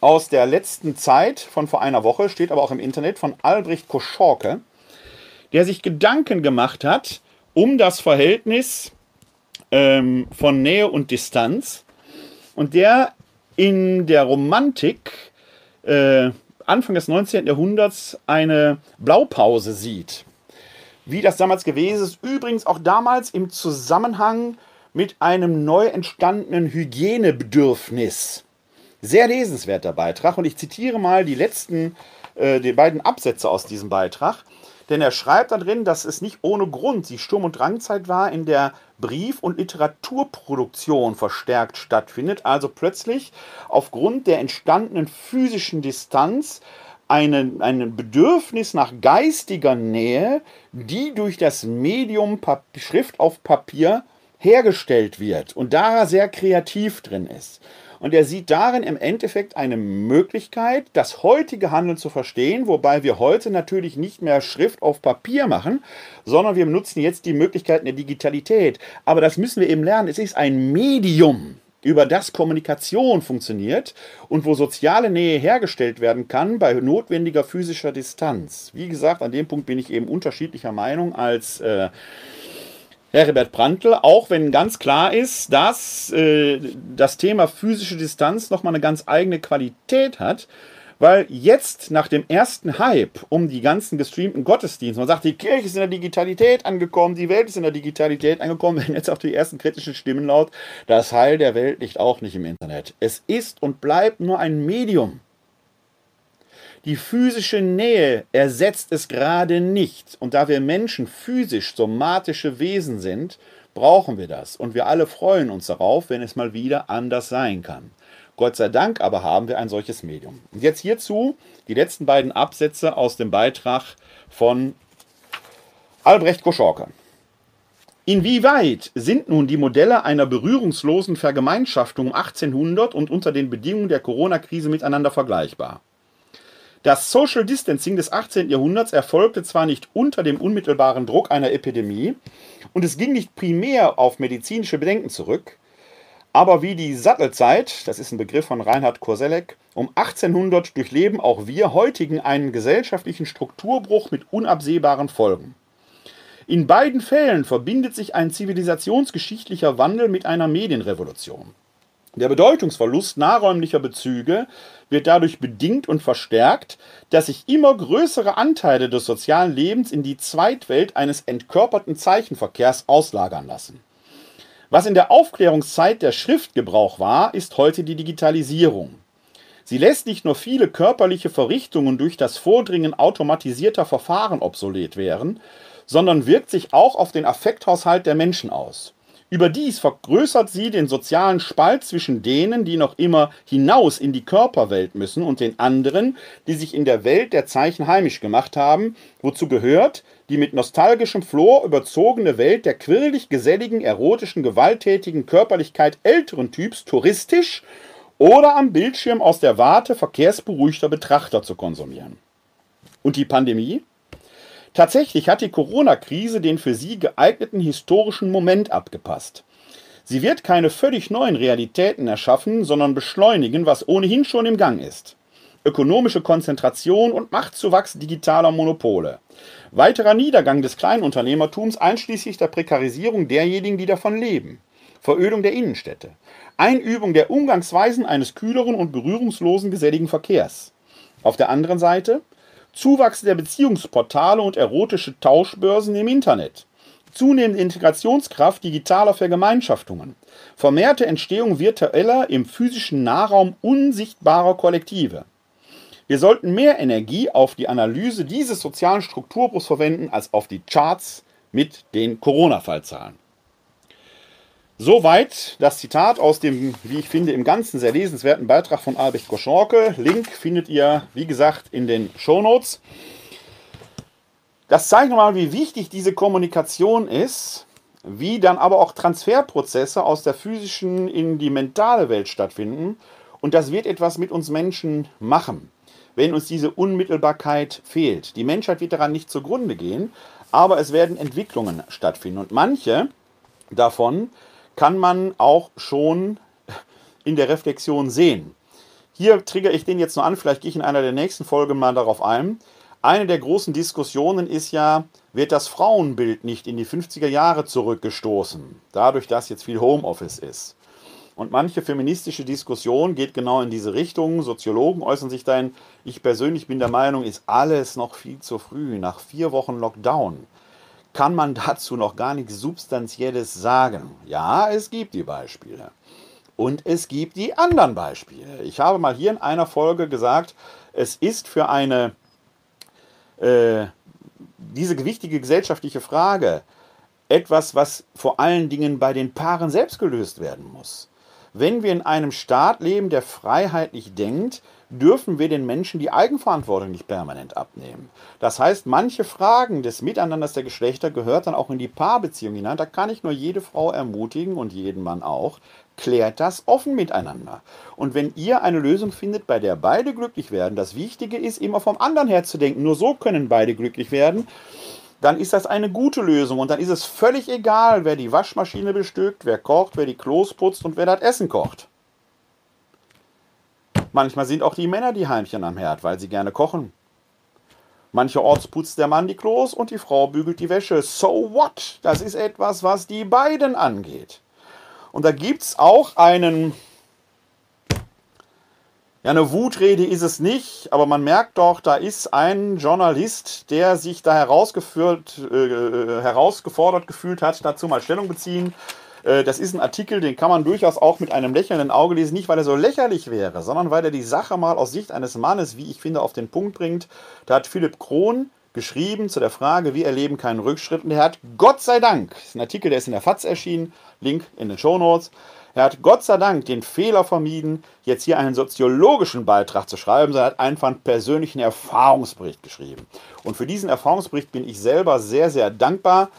A: aus der letzten Zeit von vor einer Woche, steht aber auch im Internet, von Albrecht Koschorke, der sich Gedanken gemacht hat um das Verhältnis ähm, von Nähe und Distanz und der in der Romantik äh, Anfang des 19. Jahrhunderts eine Blaupause sieht. Wie das damals gewesen ist, übrigens auch damals im Zusammenhang mit einem neu entstandenen Hygienebedürfnis. Sehr lesenswerter Beitrag und ich zitiere mal die letzten, äh, die beiden Absätze aus diesem Beitrag. Denn er schreibt da drin, dass es nicht ohne Grund die Sturm- und Drangzeit war, in der Brief- und Literaturproduktion verstärkt stattfindet. Also plötzlich aufgrund der entstandenen physischen Distanz ein eine Bedürfnis nach geistiger Nähe, die durch das Medium Pap Schrift auf Papier hergestellt wird und da sehr kreativ drin ist. Und er sieht darin im Endeffekt eine Möglichkeit, das heutige Handeln zu verstehen, wobei wir heute natürlich nicht mehr Schrift auf Papier machen, sondern wir nutzen jetzt die Möglichkeiten der Digitalität. Aber das müssen wir eben lernen. Es ist ein Medium über das Kommunikation funktioniert und wo soziale Nähe hergestellt werden kann bei notwendiger physischer Distanz. Wie gesagt, an dem Punkt bin ich eben unterschiedlicher Meinung als äh, Herbert Prantl, auch wenn ganz klar ist, dass äh, das Thema physische Distanz nochmal eine ganz eigene Qualität hat, weil jetzt nach dem ersten Hype um die ganzen gestreamten Gottesdienste, man sagt, die Kirche ist in der Digitalität angekommen, die Welt ist in der Digitalität angekommen, werden jetzt auch die ersten kritischen Stimmen laut, das Heil der Welt liegt auch nicht im Internet. Es ist und bleibt nur ein Medium. Die physische Nähe ersetzt es gerade nicht. Und da wir Menschen physisch somatische Wesen sind, brauchen wir das. Und wir alle freuen uns darauf, wenn es mal wieder anders sein kann. Gott sei Dank aber haben wir ein solches Medium. Und jetzt hierzu die letzten beiden Absätze aus dem Beitrag von Albrecht Koschorke. Inwieweit sind nun die Modelle einer berührungslosen Vergemeinschaftung um 1800 und unter den Bedingungen der Corona-Krise miteinander vergleichbar? Das Social Distancing des 18. Jahrhunderts erfolgte zwar nicht unter dem unmittelbaren Druck einer Epidemie und es ging nicht primär auf medizinische Bedenken zurück, aber wie die Sattelzeit, das ist ein Begriff von Reinhard Koselleck, um 1800 durchleben auch wir heutigen einen gesellschaftlichen Strukturbruch mit unabsehbaren Folgen. In beiden Fällen verbindet sich ein zivilisationsgeschichtlicher Wandel mit einer Medienrevolution. Der Bedeutungsverlust nahräumlicher Bezüge wird dadurch bedingt und verstärkt, dass sich immer größere Anteile des sozialen Lebens in die Zweitwelt eines entkörperten Zeichenverkehrs auslagern lassen. Was in der Aufklärungszeit der Schriftgebrauch war, ist heute die Digitalisierung. Sie lässt nicht nur viele körperliche Verrichtungen durch das Vordringen automatisierter Verfahren obsolet werden, sondern wirkt sich auch auf den Affekthaushalt der Menschen aus. Überdies vergrößert sie den sozialen Spalt zwischen denen, die noch immer hinaus in die Körperwelt müssen, und den anderen, die sich in der Welt der Zeichen heimisch gemacht haben, wozu gehört die mit nostalgischem Flor überzogene Welt der quirlig geselligen, erotischen, gewalttätigen Körperlichkeit älteren Typs touristisch oder am Bildschirm aus der Warte verkehrsberuhigter Betrachter zu konsumieren. Und die Pandemie? Tatsächlich hat die Corona-Krise den für sie geeigneten historischen Moment abgepasst. Sie wird keine völlig neuen Realitäten erschaffen, sondern beschleunigen, was ohnehin schon im Gang ist. Ökonomische Konzentration und Machtzuwachs digitaler Monopole. Weiterer Niedergang des Kleinunternehmertums einschließlich der Prekarisierung derjenigen, die davon leben. Verödung der Innenstädte. Einübung der Umgangsweisen eines kühleren und berührungslosen geselligen Verkehrs. Auf der anderen Seite Zuwachs der Beziehungsportale und erotische Tauschbörsen im Internet, zunehmende Integrationskraft digitaler Vergemeinschaftungen, vermehrte Entstehung virtueller im physischen Nahraum unsichtbarer Kollektive. Wir sollten mehr Energie auf die Analyse dieses sozialen Strukturbruchs verwenden als auf die Charts mit den Corona-Fallzahlen. Soweit das Zitat aus dem, wie ich finde, im Ganzen sehr lesenswerten Beitrag von Albrecht Goschorke. Link findet ihr, wie gesagt, in den Shownotes. Das zeigt nochmal, wie wichtig diese Kommunikation ist, wie dann aber auch Transferprozesse aus der physischen in die mentale Welt stattfinden. Und das wird etwas mit uns Menschen machen, wenn uns diese Unmittelbarkeit fehlt. Die Menschheit wird daran nicht zugrunde gehen, aber es werden Entwicklungen stattfinden. Und manche davon kann man auch schon in der Reflexion sehen. Hier triggere ich den jetzt nur an, vielleicht gehe ich in einer der nächsten Folgen mal darauf ein. Eine der großen Diskussionen ist ja, wird das Frauenbild nicht in die 50er Jahre zurückgestoßen, dadurch, dass jetzt viel Homeoffice ist. Und manche feministische Diskussion geht genau in diese Richtung. Soziologen äußern sich dahin. Ich persönlich bin der Meinung, ist alles noch viel zu früh. Nach vier Wochen Lockdown kann man dazu noch gar nichts Substanzielles sagen. Ja, es gibt die Beispiele. Und es gibt die anderen Beispiele. Ich habe mal hier in einer Folge gesagt, es ist für eine äh, diese gewichtige gesellschaftliche Frage etwas, was vor allen Dingen bei den Paaren selbst gelöst werden muss. Wenn wir in einem Staat leben, der freiheitlich denkt, dürfen wir den Menschen die Eigenverantwortung nicht permanent abnehmen. Das heißt, manche Fragen des Miteinanders der Geschlechter gehört dann auch in die Paarbeziehung hinein. Da kann ich nur jede Frau ermutigen und jeden Mann auch, klärt das offen miteinander. Und wenn ihr eine Lösung findet, bei der beide glücklich werden, das Wichtige ist, immer vom anderen her zu denken. Nur so können beide glücklich werden. Dann ist das eine gute Lösung und dann ist es völlig egal, wer die Waschmaschine bestückt, wer kocht, wer die Klos putzt und wer das Essen kocht. Manchmal sind auch die Männer die Heimchen am Herd, weil sie gerne kochen. Mancherorts putzt der Mann die Klos und die Frau bügelt die Wäsche. So what? Das ist etwas, was die beiden angeht. Und da gibt es auch einen, ja, eine Wutrede ist es nicht, aber man merkt doch, da ist ein Journalist, der sich da herausgeführt, äh, herausgefordert gefühlt hat, dazu mal Stellung beziehen äh, das ist ein Artikel, den kann man durchaus auch mit einem lächelnden Auge lesen. Nicht, weil er so lächerlich wäre, sondern weil er die Sache mal aus Sicht eines Mannes, wie ich finde, auf den Punkt bringt. Da hat Philipp Krohn geschrieben zu der Frage, wir erleben keinen Rückschritt. Und er hat, Gott sei Dank, das ist ein Artikel, der ist in der FAZ erschienen, Link in den Show Notes. Er hat Gott sei Dank den Fehler vermieden, jetzt hier einen soziologischen Beitrag zu schreiben, sondern hat einfach einen persönlichen Erfahrungsbericht geschrieben. Und für diesen Erfahrungsbericht bin ich selber sehr, sehr dankbar,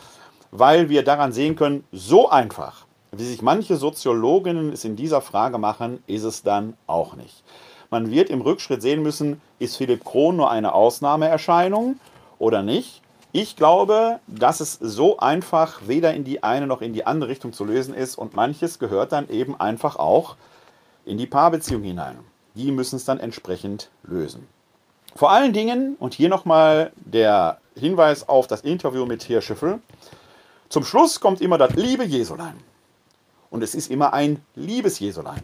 A: weil wir daran sehen können, so einfach, wie sich manche Soziologinnen es in dieser Frage machen, ist es dann auch nicht. Man wird im Rückschritt sehen müssen, ist Philipp Krohn nur eine Ausnahmeerscheinung oder nicht? Ich glaube, dass es so einfach weder in die eine noch in die andere Richtung zu lösen ist und manches gehört dann eben einfach auch in die Paarbeziehung hinein. Die müssen es dann entsprechend lösen. Vor allen Dingen, und hier nochmal der Hinweis auf das Interview mit Hirschüffel, zum Schluss kommt immer das liebe Jesulein. Und es ist immer ein liebes Jesulein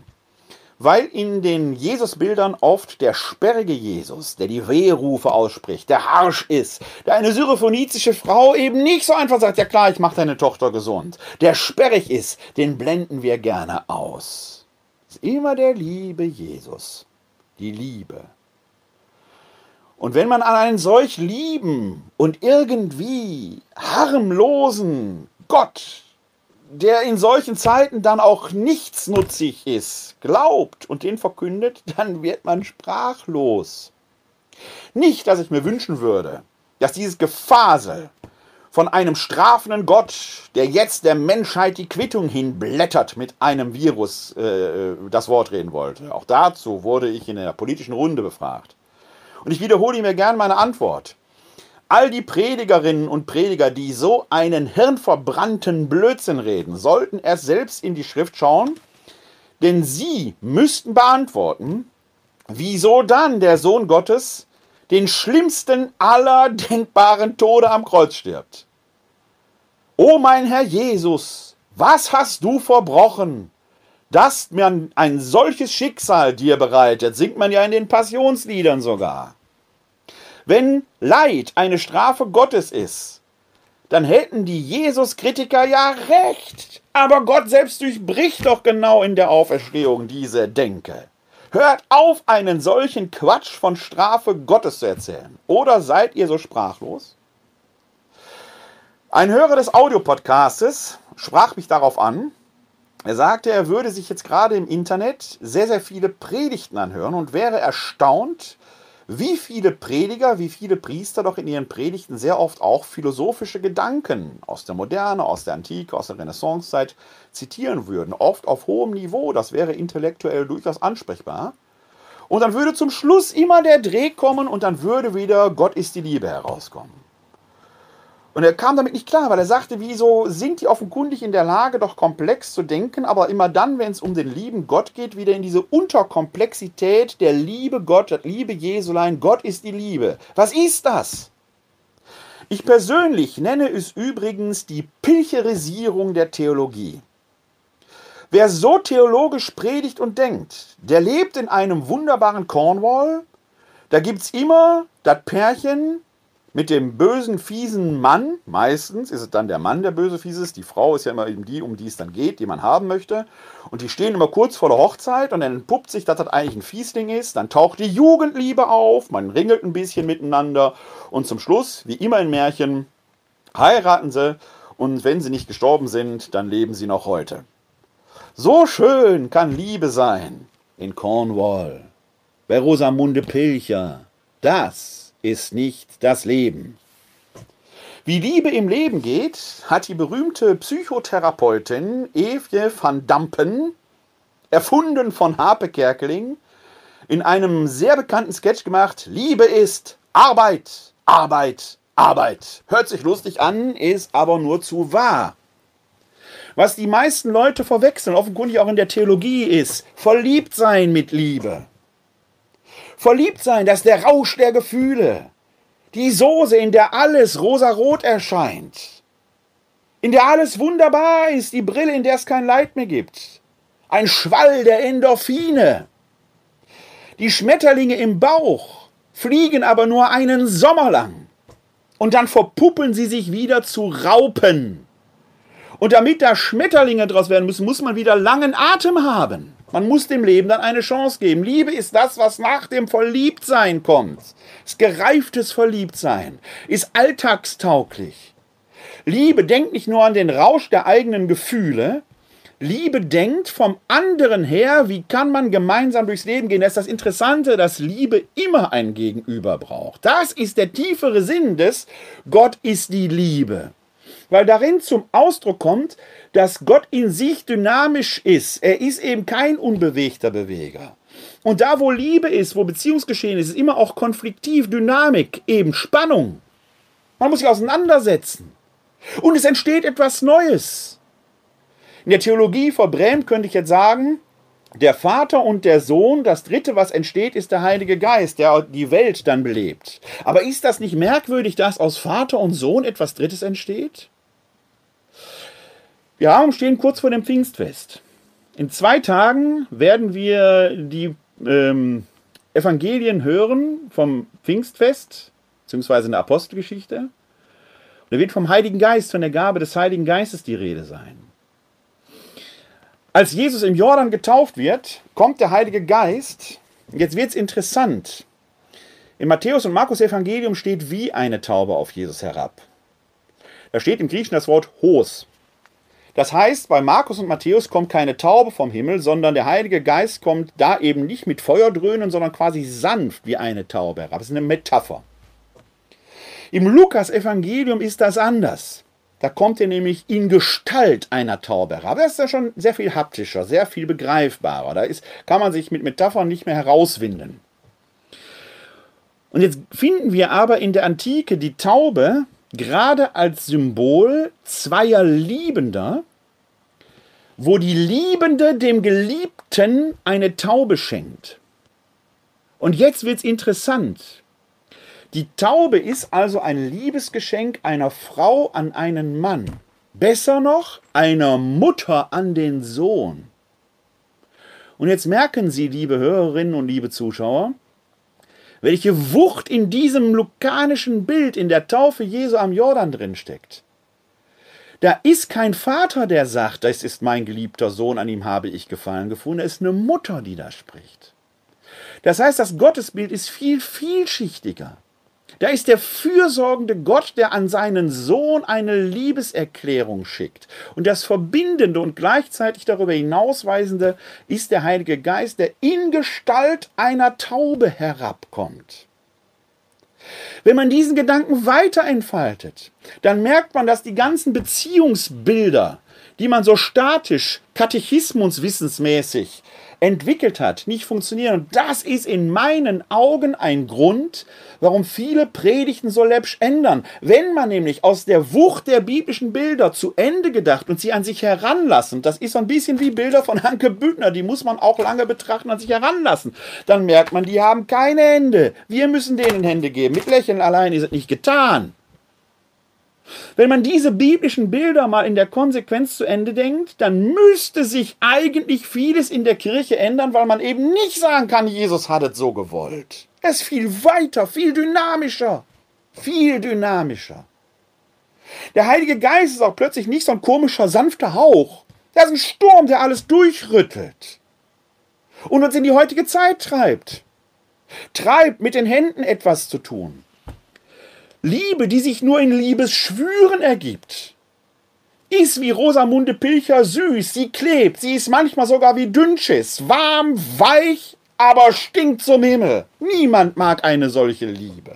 A: weil in den Jesusbildern oft der sperrige Jesus, der die Wehrufe ausspricht, der harsch ist, der eine syrophonizische Frau eben nicht so einfach sagt, ja klar, ich mache deine Tochter gesund, der sperrig ist, den blenden wir gerne aus. Das ist immer der liebe Jesus, die Liebe. Und wenn man an einen solch lieben und irgendwie harmlosen Gott der in solchen Zeiten dann auch nichtsnutzig ist, glaubt und den verkündet, dann wird man sprachlos. Nicht, dass ich mir wünschen würde, dass dieses Gefasel von einem strafenden Gott, der jetzt der Menschheit die Quittung hinblättert mit einem Virus, äh, das Wort reden wollte. Auch dazu wurde ich in der politischen Runde befragt. Und ich wiederhole mir gern meine Antwort. All die Predigerinnen und Prediger, die so einen hirnverbrannten Blödsinn reden, sollten erst selbst in die Schrift schauen, denn sie müssten beantworten, wieso dann der Sohn Gottes den schlimmsten aller denkbaren Tode am Kreuz stirbt. O mein Herr Jesus, was hast du verbrochen, dass man ein solches Schicksal dir bereitet, singt man ja in den Passionsliedern sogar. Wenn Leid eine Strafe Gottes ist, dann hätten die Jesus-Kritiker ja recht. Aber Gott selbst durchbricht doch genau in der Auferstehung diese Denke. Hört auf, einen solchen Quatsch von Strafe Gottes zu erzählen. Oder seid ihr so sprachlos? Ein Hörer des Audiopodcastes sprach mich darauf an. Er sagte, er würde sich jetzt gerade im Internet sehr, sehr viele Predigten anhören und wäre erstaunt, wie viele Prediger, wie viele Priester doch in ihren Predigten sehr oft auch philosophische Gedanken aus der Moderne, aus der Antike, aus der Renaissancezeit zitieren würden. Oft auf hohem Niveau, das wäre intellektuell durchaus ansprechbar. Und dann würde zum Schluss immer der Dreh kommen und dann würde wieder Gott ist die Liebe herauskommen. Und er kam damit nicht klar, weil er sagte, wieso sind die offenkundig in der Lage, doch komplex zu denken, aber immer dann, wenn es um den lieben Gott geht, wieder in diese Unterkomplexität der Liebe Gott, der Liebe Jesulein, Gott ist die Liebe. Was ist das? Ich persönlich nenne es übrigens die Pilcherisierung der Theologie. Wer so theologisch predigt und denkt, der lebt in einem wunderbaren Cornwall. Da gibt es immer das Pärchen, mit dem bösen, fiesen Mann, meistens ist es dann der Mann, der böse, fies ist, die Frau ist ja immer eben die, um die es dann geht, die man haben möchte. Und die stehen immer kurz vor der Hochzeit und dann entpuppt sich, dass das eigentlich ein Fiesling ist. Dann taucht die Jugendliebe auf, man ringelt ein bisschen miteinander und zum Schluss, wie immer in Märchen, heiraten sie und wenn sie nicht gestorben sind, dann leben sie noch heute. So schön kann Liebe sein in Cornwall, bei Rosamunde Pilcher. Das ist nicht das Leben. Wie Liebe im Leben geht, hat die berühmte Psychotherapeutin Evje van Dampen, erfunden von Harpe Kerkeling, in einem sehr bekannten Sketch gemacht. Liebe ist Arbeit, Arbeit, Arbeit. Hört sich lustig an, ist aber nur zu wahr. Was die meisten Leute verwechseln, offenkundig auch in der Theologie, ist verliebt sein mit Liebe. Verliebt sein, das ist der Rausch der Gefühle. Die Soße, in der alles rosarot erscheint. In der alles wunderbar ist, die Brille, in der es kein Leid mehr gibt. Ein Schwall der Endorphine. Die Schmetterlinge im Bauch fliegen aber nur einen Sommer lang. Und dann verpuppen sie sich wieder zu Raupen. Und damit da Schmetterlinge draus werden müssen, muss man wieder langen Atem haben. Man muss dem Leben dann eine Chance geben. Liebe ist das, was nach dem Verliebtsein kommt. Das gereiftes Verliebtsein ist alltagstauglich. Liebe denkt nicht nur an den Rausch der eigenen Gefühle, Liebe denkt vom anderen her, wie kann man gemeinsam durchs Leben gehen. Das ist das Interessante, dass Liebe immer ein Gegenüber braucht. Das ist der tiefere Sinn des Gott ist die Liebe. Weil darin zum Ausdruck kommt, dass Gott in sich dynamisch ist. Er ist eben kein unbewegter Beweger. Und da, wo Liebe ist, wo Beziehungsgeschehen ist, ist immer auch konfliktiv, Dynamik, eben Spannung. Man muss sich auseinandersetzen. Und es entsteht etwas Neues. In der Theologie verbrämt könnte ich jetzt sagen, der Vater und der Sohn, das dritte, was entsteht, ist der Heilige Geist, der die Welt dann belebt. Aber ist das nicht merkwürdig, dass aus Vater und Sohn etwas Drittes entsteht? Wir haben stehen kurz vor dem Pfingstfest. In zwei Tagen werden wir die ähm, Evangelien hören vom Pfingstfest, beziehungsweise in der Apostelgeschichte. Und da wird vom Heiligen Geist, von der Gabe des Heiligen Geistes die Rede sein. Als Jesus im Jordan getauft wird, kommt der Heilige Geist. Jetzt wird es interessant. Im Matthäus und Markus Evangelium steht wie eine Taube auf Jesus herab. Da steht im Griechischen das Wort Hos. Das heißt, bei Markus und Matthäus kommt keine Taube vom Himmel, sondern der Heilige Geist kommt da eben nicht mit Feuerdröhnen, sondern quasi sanft wie eine Taube herab. Das ist eine Metapher. Im Lukas Evangelium ist das anders. Da kommt er nämlich in Gestalt einer Taube herab. Das ist ja schon sehr viel haptischer, sehr viel begreifbarer. Da ist, kann man sich mit Metaphern nicht mehr herauswinden. Und jetzt finden wir aber in der Antike die Taube gerade als Symbol zweier Liebender, wo die Liebende dem Geliebten eine Taube schenkt. Und jetzt wird es interessant. Die Taube ist also ein Liebesgeschenk einer Frau an einen Mann. Besser noch, einer Mutter an den Sohn. Und jetzt merken Sie, liebe Hörerinnen und liebe Zuschauer, welche Wucht in diesem lukanischen Bild in der Taufe Jesu am Jordan drin steckt. Da ist kein Vater, der sagt, das ist mein geliebter Sohn, an ihm habe ich Gefallen gefunden. Es ist eine Mutter, die da spricht. Das heißt, das Gottesbild ist viel vielschichtiger. Da ist der fürsorgende Gott, der an seinen Sohn eine Liebeserklärung schickt. Und das Verbindende und gleichzeitig darüber hinausweisende ist der Heilige Geist, der in Gestalt einer Taube herabkommt. Wenn man diesen Gedanken weiter entfaltet, dann merkt man, dass die ganzen Beziehungsbilder, die man so statisch, katechismuswissensmäßig entwickelt hat, nicht funktionieren. Und das ist in meinen Augen ein Grund, warum viele Predigten so läppsch ändern. Wenn man nämlich aus der Wucht der biblischen Bilder zu Ende gedacht und sie an sich heranlassen, das ist so ein bisschen wie Bilder von Hanke Büttner, die muss man auch lange betrachten und sich heranlassen, dann merkt man, die haben keine Hände. Wir müssen denen Hände geben. Mit Lächeln allein ist es nicht getan. Wenn man diese biblischen Bilder mal in der Konsequenz zu Ende denkt, dann müsste sich eigentlich vieles in der Kirche ändern, weil man eben nicht sagen kann, Jesus hat es so gewollt. Er ist viel weiter, viel dynamischer, viel dynamischer. Der Heilige Geist ist auch plötzlich nicht so ein komischer, sanfter Hauch. Er ist ein Sturm, der alles durchrüttelt und uns in die heutige Zeit treibt. Treibt, mit den Händen etwas zu tun. Liebe, die sich nur in Liebesschwüren ergibt, ist wie Rosamunde Pilcher süß, sie klebt, sie ist manchmal sogar wie Dünnschiss, warm, weich, aber stinkt zum Himmel. Niemand mag eine solche Liebe.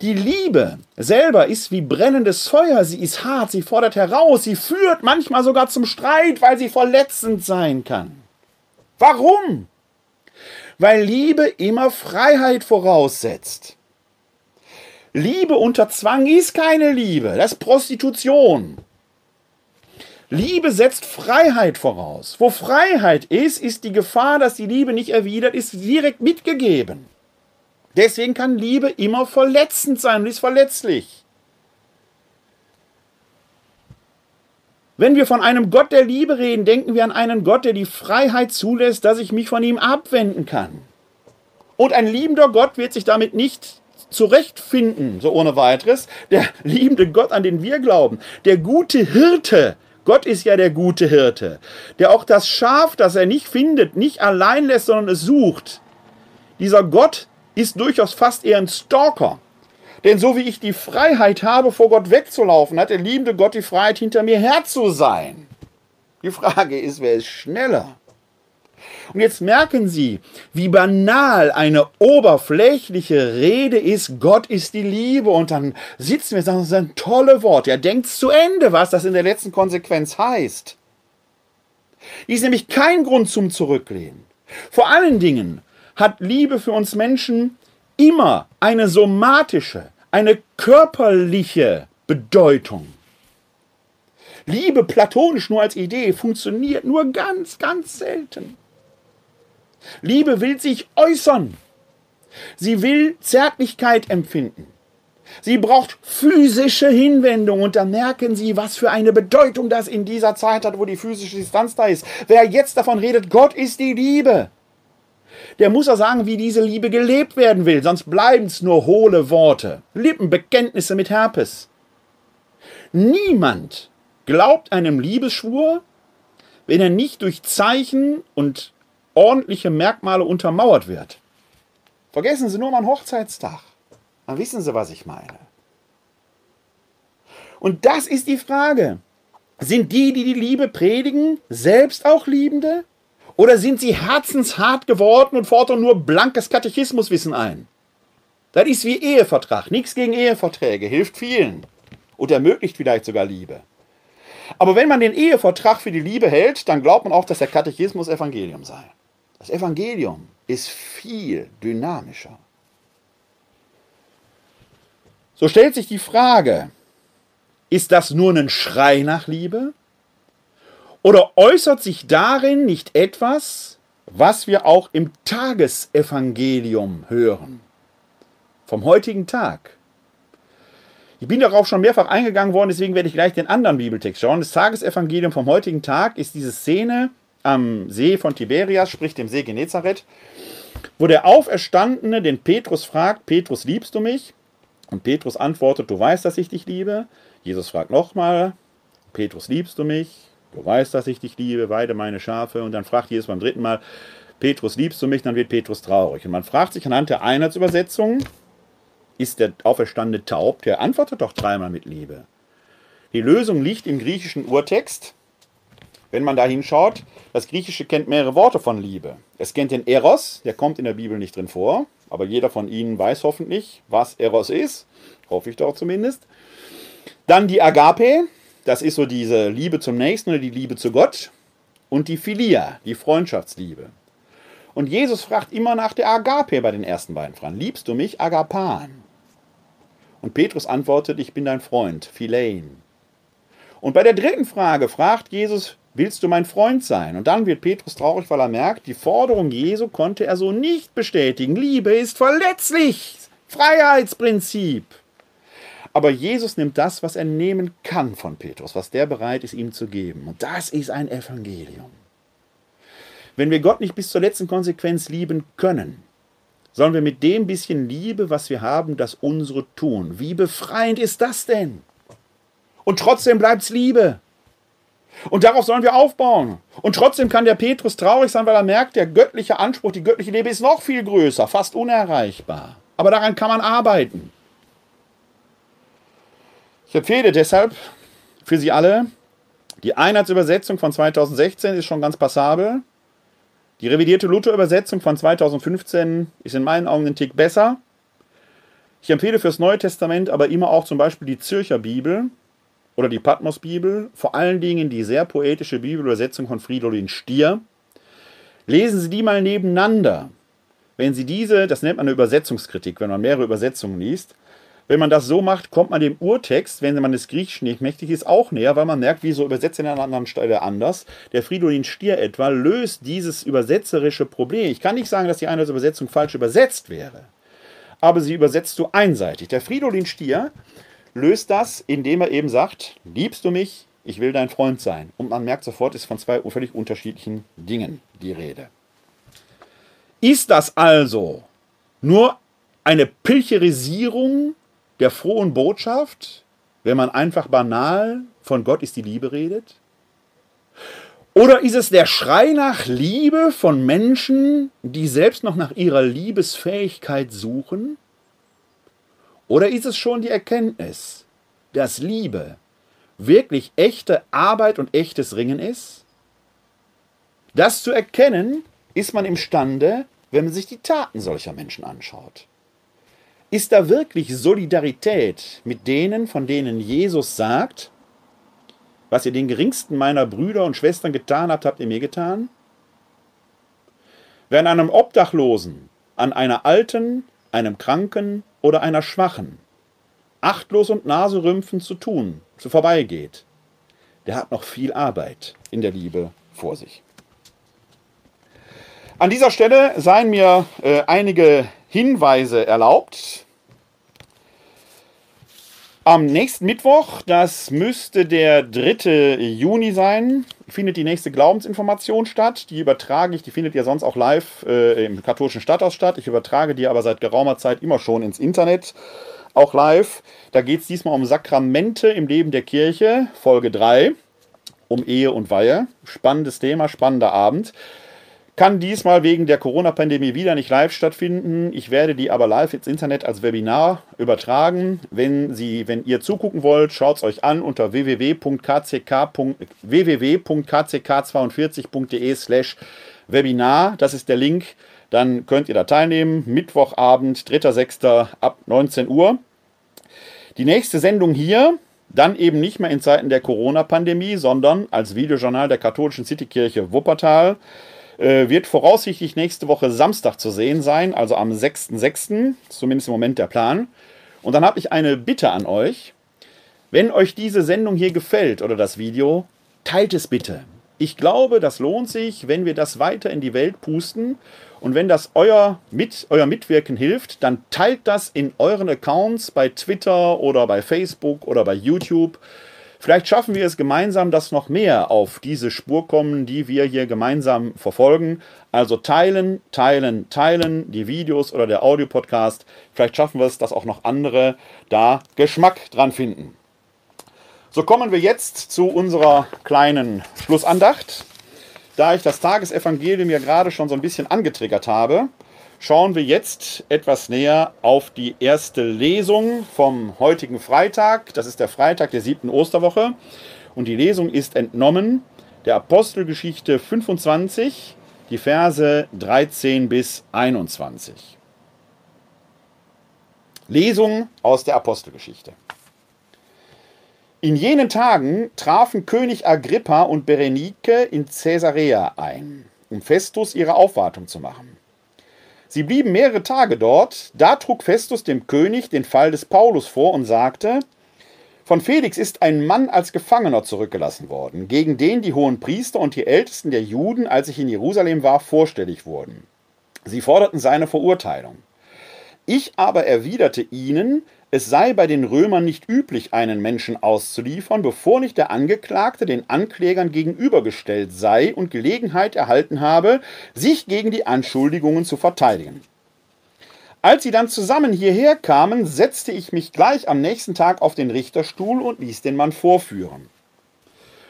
A: Die Liebe selber ist wie brennendes Feuer, sie ist hart, sie fordert heraus, sie führt manchmal sogar zum Streit, weil sie verletzend sein kann. Warum? Weil Liebe immer Freiheit voraussetzt. Liebe unter Zwang ist keine Liebe, das ist Prostitution. Liebe setzt Freiheit voraus. Wo Freiheit ist, ist die Gefahr, dass die Liebe nicht erwidert, ist direkt mitgegeben. Deswegen kann Liebe immer verletzend sein und ist verletzlich. Wenn wir von einem Gott der Liebe reden, denken wir an einen Gott, der die Freiheit zulässt, dass ich mich von ihm abwenden kann. Und ein liebender Gott wird sich damit nicht zurechtfinden, so ohne weiteres. Der liebende Gott, an den wir glauben, der gute Hirte, Gott ist ja der gute Hirte, der auch das Schaf, das er nicht findet, nicht allein lässt, sondern es sucht. Dieser Gott ist durchaus fast eher ein Stalker. Denn so wie ich die Freiheit habe, vor Gott wegzulaufen, hat der liebende Gott die Freiheit, hinter mir her zu sein. Die Frage ist, wer ist schneller? Und jetzt merken Sie, wie banal eine oberflächliche Rede ist, Gott ist die Liebe. Und dann sitzen wir und sagen, das sind tolle Worte. Er denkt zu Ende, was das in der letzten Konsequenz heißt. Die ist nämlich kein Grund zum Zurücklehnen. Vor allen Dingen hat Liebe für uns Menschen immer eine somatische, eine körperliche Bedeutung. Liebe platonisch nur als Idee funktioniert nur ganz, ganz selten. Liebe will sich äußern. Sie will Zärtlichkeit empfinden. Sie braucht physische Hinwendung und da merken Sie, was für eine Bedeutung das in dieser Zeit hat, wo die physische Distanz da ist. Wer jetzt davon redet, Gott ist die Liebe, der muss auch sagen, wie diese Liebe gelebt werden will, sonst bleiben es nur hohle Worte, Lippenbekenntnisse mit Herpes. Niemand glaubt einem Liebesschwur, wenn er nicht durch Zeichen und ordentliche Merkmale untermauert wird. Vergessen Sie nur mal einen Hochzeitstag. Dann wissen Sie, was ich meine. Und das ist die Frage. Sind die, die die Liebe predigen, selbst auch Liebende? Oder sind sie herzenshart geworden und fordern nur blankes Katechismuswissen ein? Das ist wie Ehevertrag. Nichts gegen Eheverträge. Hilft vielen. Und ermöglicht vielleicht sogar Liebe. Aber wenn man den Ehevertrag für die Liebe hält, dann glaubt man auch, dass der Katechismus Evangelium sei. Das Evangelium ist viel dynamischer. So stellt sich die Frage, ist das nur ein Schrei nach Liebe? Oder äußert sich darin nicht etwas, was wir auch im Tagesevangelium hören? Vom heutigen Tag. Ich bin darauf schon mehrfach eingegangen worden, deswegen werde ich gleich den anderen Bibeltext schauen. Das Tagesevangelium vom heutigen Tag ist diese Szene am See von Tiberias, sprich dem See Genezareth, wo der Auferstandene den Petrus fragt, Petrus, liebst du mich? Und Petrus antwortet, du weißt, dass ich dich liebe. Jesus fragt nochmal, Petrus, liebst du mich? Du weißt, dass ich dich liebe, weide meine Schafe. Und dann fragt Jesus beim dritten Mal, Petrus, liebst du mich? Dann wird Petrus traurig. Und man fragt sich anhand der Einheitsübersetzung, ist der Auferstandene taub? Der antwortet doch dreimal mit Liebe. Die Lösung liegt im griechischen Urtext. Wenn man da hinschaut, das Griechische kennt mehrere Worte von Liebe. Es kennt den Eros, der kommt in der Bibel nicht drin vor, aber jeder von Ihnen weiß hoffentlich, was Eros ist. Hoffe ich doch zumindest. Dann die Agape, das ist so diese Liebe zum Nächsten oder die Liebe zu Gott. Und die Philia, die Freundschaftsliebe. Und Jesus fragt immer nach der Agape bei den ersten beiden Fragen. Liebst du mich, Agapan? Und Petrus antwortet, ich bin dein Freund, Philein. Und bei der dritten Frage fragt Jesus, willst du mein Freund sein? Und dann wird Petrus traurig, weil er merkt, die Forderung Jesu konnte er so nicht bestätigen. Liebe ist verletzlich. Freiheitsprinzip. Aber Jesus nimmt das, was er nehmen kann von Petrus, was der bereit ist, ihm zu geben. Und das ist ein Evangelium. Wenn wir Gott nicht bis zur letzten Konsequenz lieben können, sollen wir mit dem bisschen Liebe, was wir haben, das unsere tun. Wie befreiend ist das denn? Und trotzdem bleibt es Liebe. Und darauf sollen wir aufbauen. Und trotzdem kann der Petrus traurig sein, weil er merkt, der göttliche Anspruch, die göttliche Liebe ist noch viel größer, fast unerreichbar. Aber daran kann man arbeiten. Ich empfehle deshalb für Sie alle, die Einheitsübersetzung von 2016 ist schon ganz passabel. Die revidierte Luther-Übersetzung von 2015 ist in meinen Augen ein Tick besser. Ich empfehle fürs Neue Testament aber immer auch zum Beispiel die Zürcher Bibel oder die Patmos-Bibel, vor allen Dingen die sehr poetische Bibelübersetzung von Fridolin Stier. Lesen Sie die mal nebeneinander. Wenn Sie diese, das nennt man eine Übersetzungskritik, wenn man mehrere Übersetzungen liest, wenn man das so macht, kommt man dem Urtext, wenn man des Griechischen nicht mächtig ist, auch näher, weil man merkt, wieso übersetzt er an einer anderen Stelle anders. Der Fridolin Stier etwa löst dieses übersetzerische Problem. Ich kann nicht sagen, dass die eine Übersetzung falsch übersetzt wäre, aber sie übersetzt so einseitig. Der Fridolin Stier löst das, indem er eben sagt, liebst du mich, ich will dein Freund sein. Und man merkt sofort, ist von zwei völlig unterschiedlichen Dingen die Rede. Ist das also nur eine Pilcherisierung der frohen Botschaft, wenn man einfach banal von Gott ist die Liebe redet? Oder ist es der Schrei nach Liebe von Menschen, die selbst noch nach ihrer Liebesfähigkeit suchen? Oder ist es schon die Erkenntnis, dass Liebe wirklich echte Arbeit und echtes Ringen ist? Das zu erkennen, ist man imstande, wenn man sich die Taten solcher Menschen anschaut. Ist da wirklich Solidarität mit denen, von denen Jesus sagt, was ihr den geringsten meiner Brüder und Schwestern getan habt, habt ihr mir getan? Wer an einem Obdachlosen, an einer Alten, einem Kranken oder einer Schwachen achtlos und naserümpfend zu tun, zu vorbeigeht, der hat noch viel Arbeit in der Liebe vor sich. An dieser Stelle seien mir äh, einige Hinweise erlaubt. Am nächsten Mittwoch, das müsste der 3. Juni sein, findet die nächste Glaubensinformation statt. Die übertrage ich, die findet ihr sonst auch live äh, im katholischen Stadthaus statt. Ich übertrage die aber seit geraumer Zeit immer schon ins Internet, auch live. Da geht es diesmal um Sakramente im Leben der Kirche, Folge 3, um Ehe und Weihe. Spannendes Thema, spannender Abend. Kann diesmal wegen der Corona-Pandemie wieder nicht live stattfinden. Ich werde die aber live ins Internet als Webinar übertragen. Wenn, Sie, wenn ihr zugucken wollt, schaut es euch an unter www.kck42.de slash Webinar. Das ist der Link. Dann könnt ihr da teilnehmen. Mittwochabend, 3.6. ab 19 Uhr. Die nächste Sendung hier, dann eben nicht mehr in Zeiten der Corona-Pandemie, sondern als Videojournal der katholischen Citykirche Wuppertal. Äh, wird voraussichtlich nächste Woche Samstag zu sehen sein, also am 6.6., zumindest im Moment der Plan. Und dann habe ich eine Bitte an euch. Wenn euch diese Sendung hier gefällt oder das Video, teilt es bitte. Ich glaube, das lohnt sich, wenn wir das weiter in die Welt pusten. Und wenn das euer, mit, euer Mitwirken hilft, dann teilt das in euren Accounts bei Twitter oder bei Facebook oder bei YouTube. Vielleicht schaffen wir es gemeinsam, dass noch mehr auf diese Spur kommen, die wir hier gemeinsam verfolgen. Also teilen, teilen, teilen, die Videos oder der Audiopodcast. Vielleicht schaffen wir es, dass auch noch andere da Geschmack dran finden. So kommen wir jetzt zu unserer kleinen Schlussandacht. Da ich das Tagesevangelium ja gerade schon so ein bisschen angetriggert habe, schauen wir jetzt etwas näher auf die erste Lesung vom heutigen Freitag. Das ist der Freitag der siebten Osterwoche. Und die Lesung ist entnommen der Apostelgeschichte 25, die Verse 13 bis 21. Lesung aus der Apostelgeschichte. In jenen Tagen trafen König Agrippa und Berenike in Caesarea ein, um Festus ihre Aufwartung zu machen. Sie blieben mehrere Tage dort. Da trug Festus dem König den Fall des Paulus vor und sagte, von Felix ist ein Mann als Gefangener zurückgelassen worden, gegen den die hohen Priester und die Ältesten der Juden, als ich in Jerusalem war, vorstellig wurden. Sie forderten seine Verurteilung. Ich aber erwiderte ihnen, es sei bei den Römern nicht üblich, einen Menschen auszuliefern, bevor nicht der Angeklagte den Anklägern gegenübergestellt sei und Gelegenheit erhalten habe, sich gegen die Anschuldigungen zu verteidigen. Als sie dann zusammen hierher kamen, setzte ich mich gleich am nächsten Tag auf den Richterstuhl und ließ den Mann vorführen.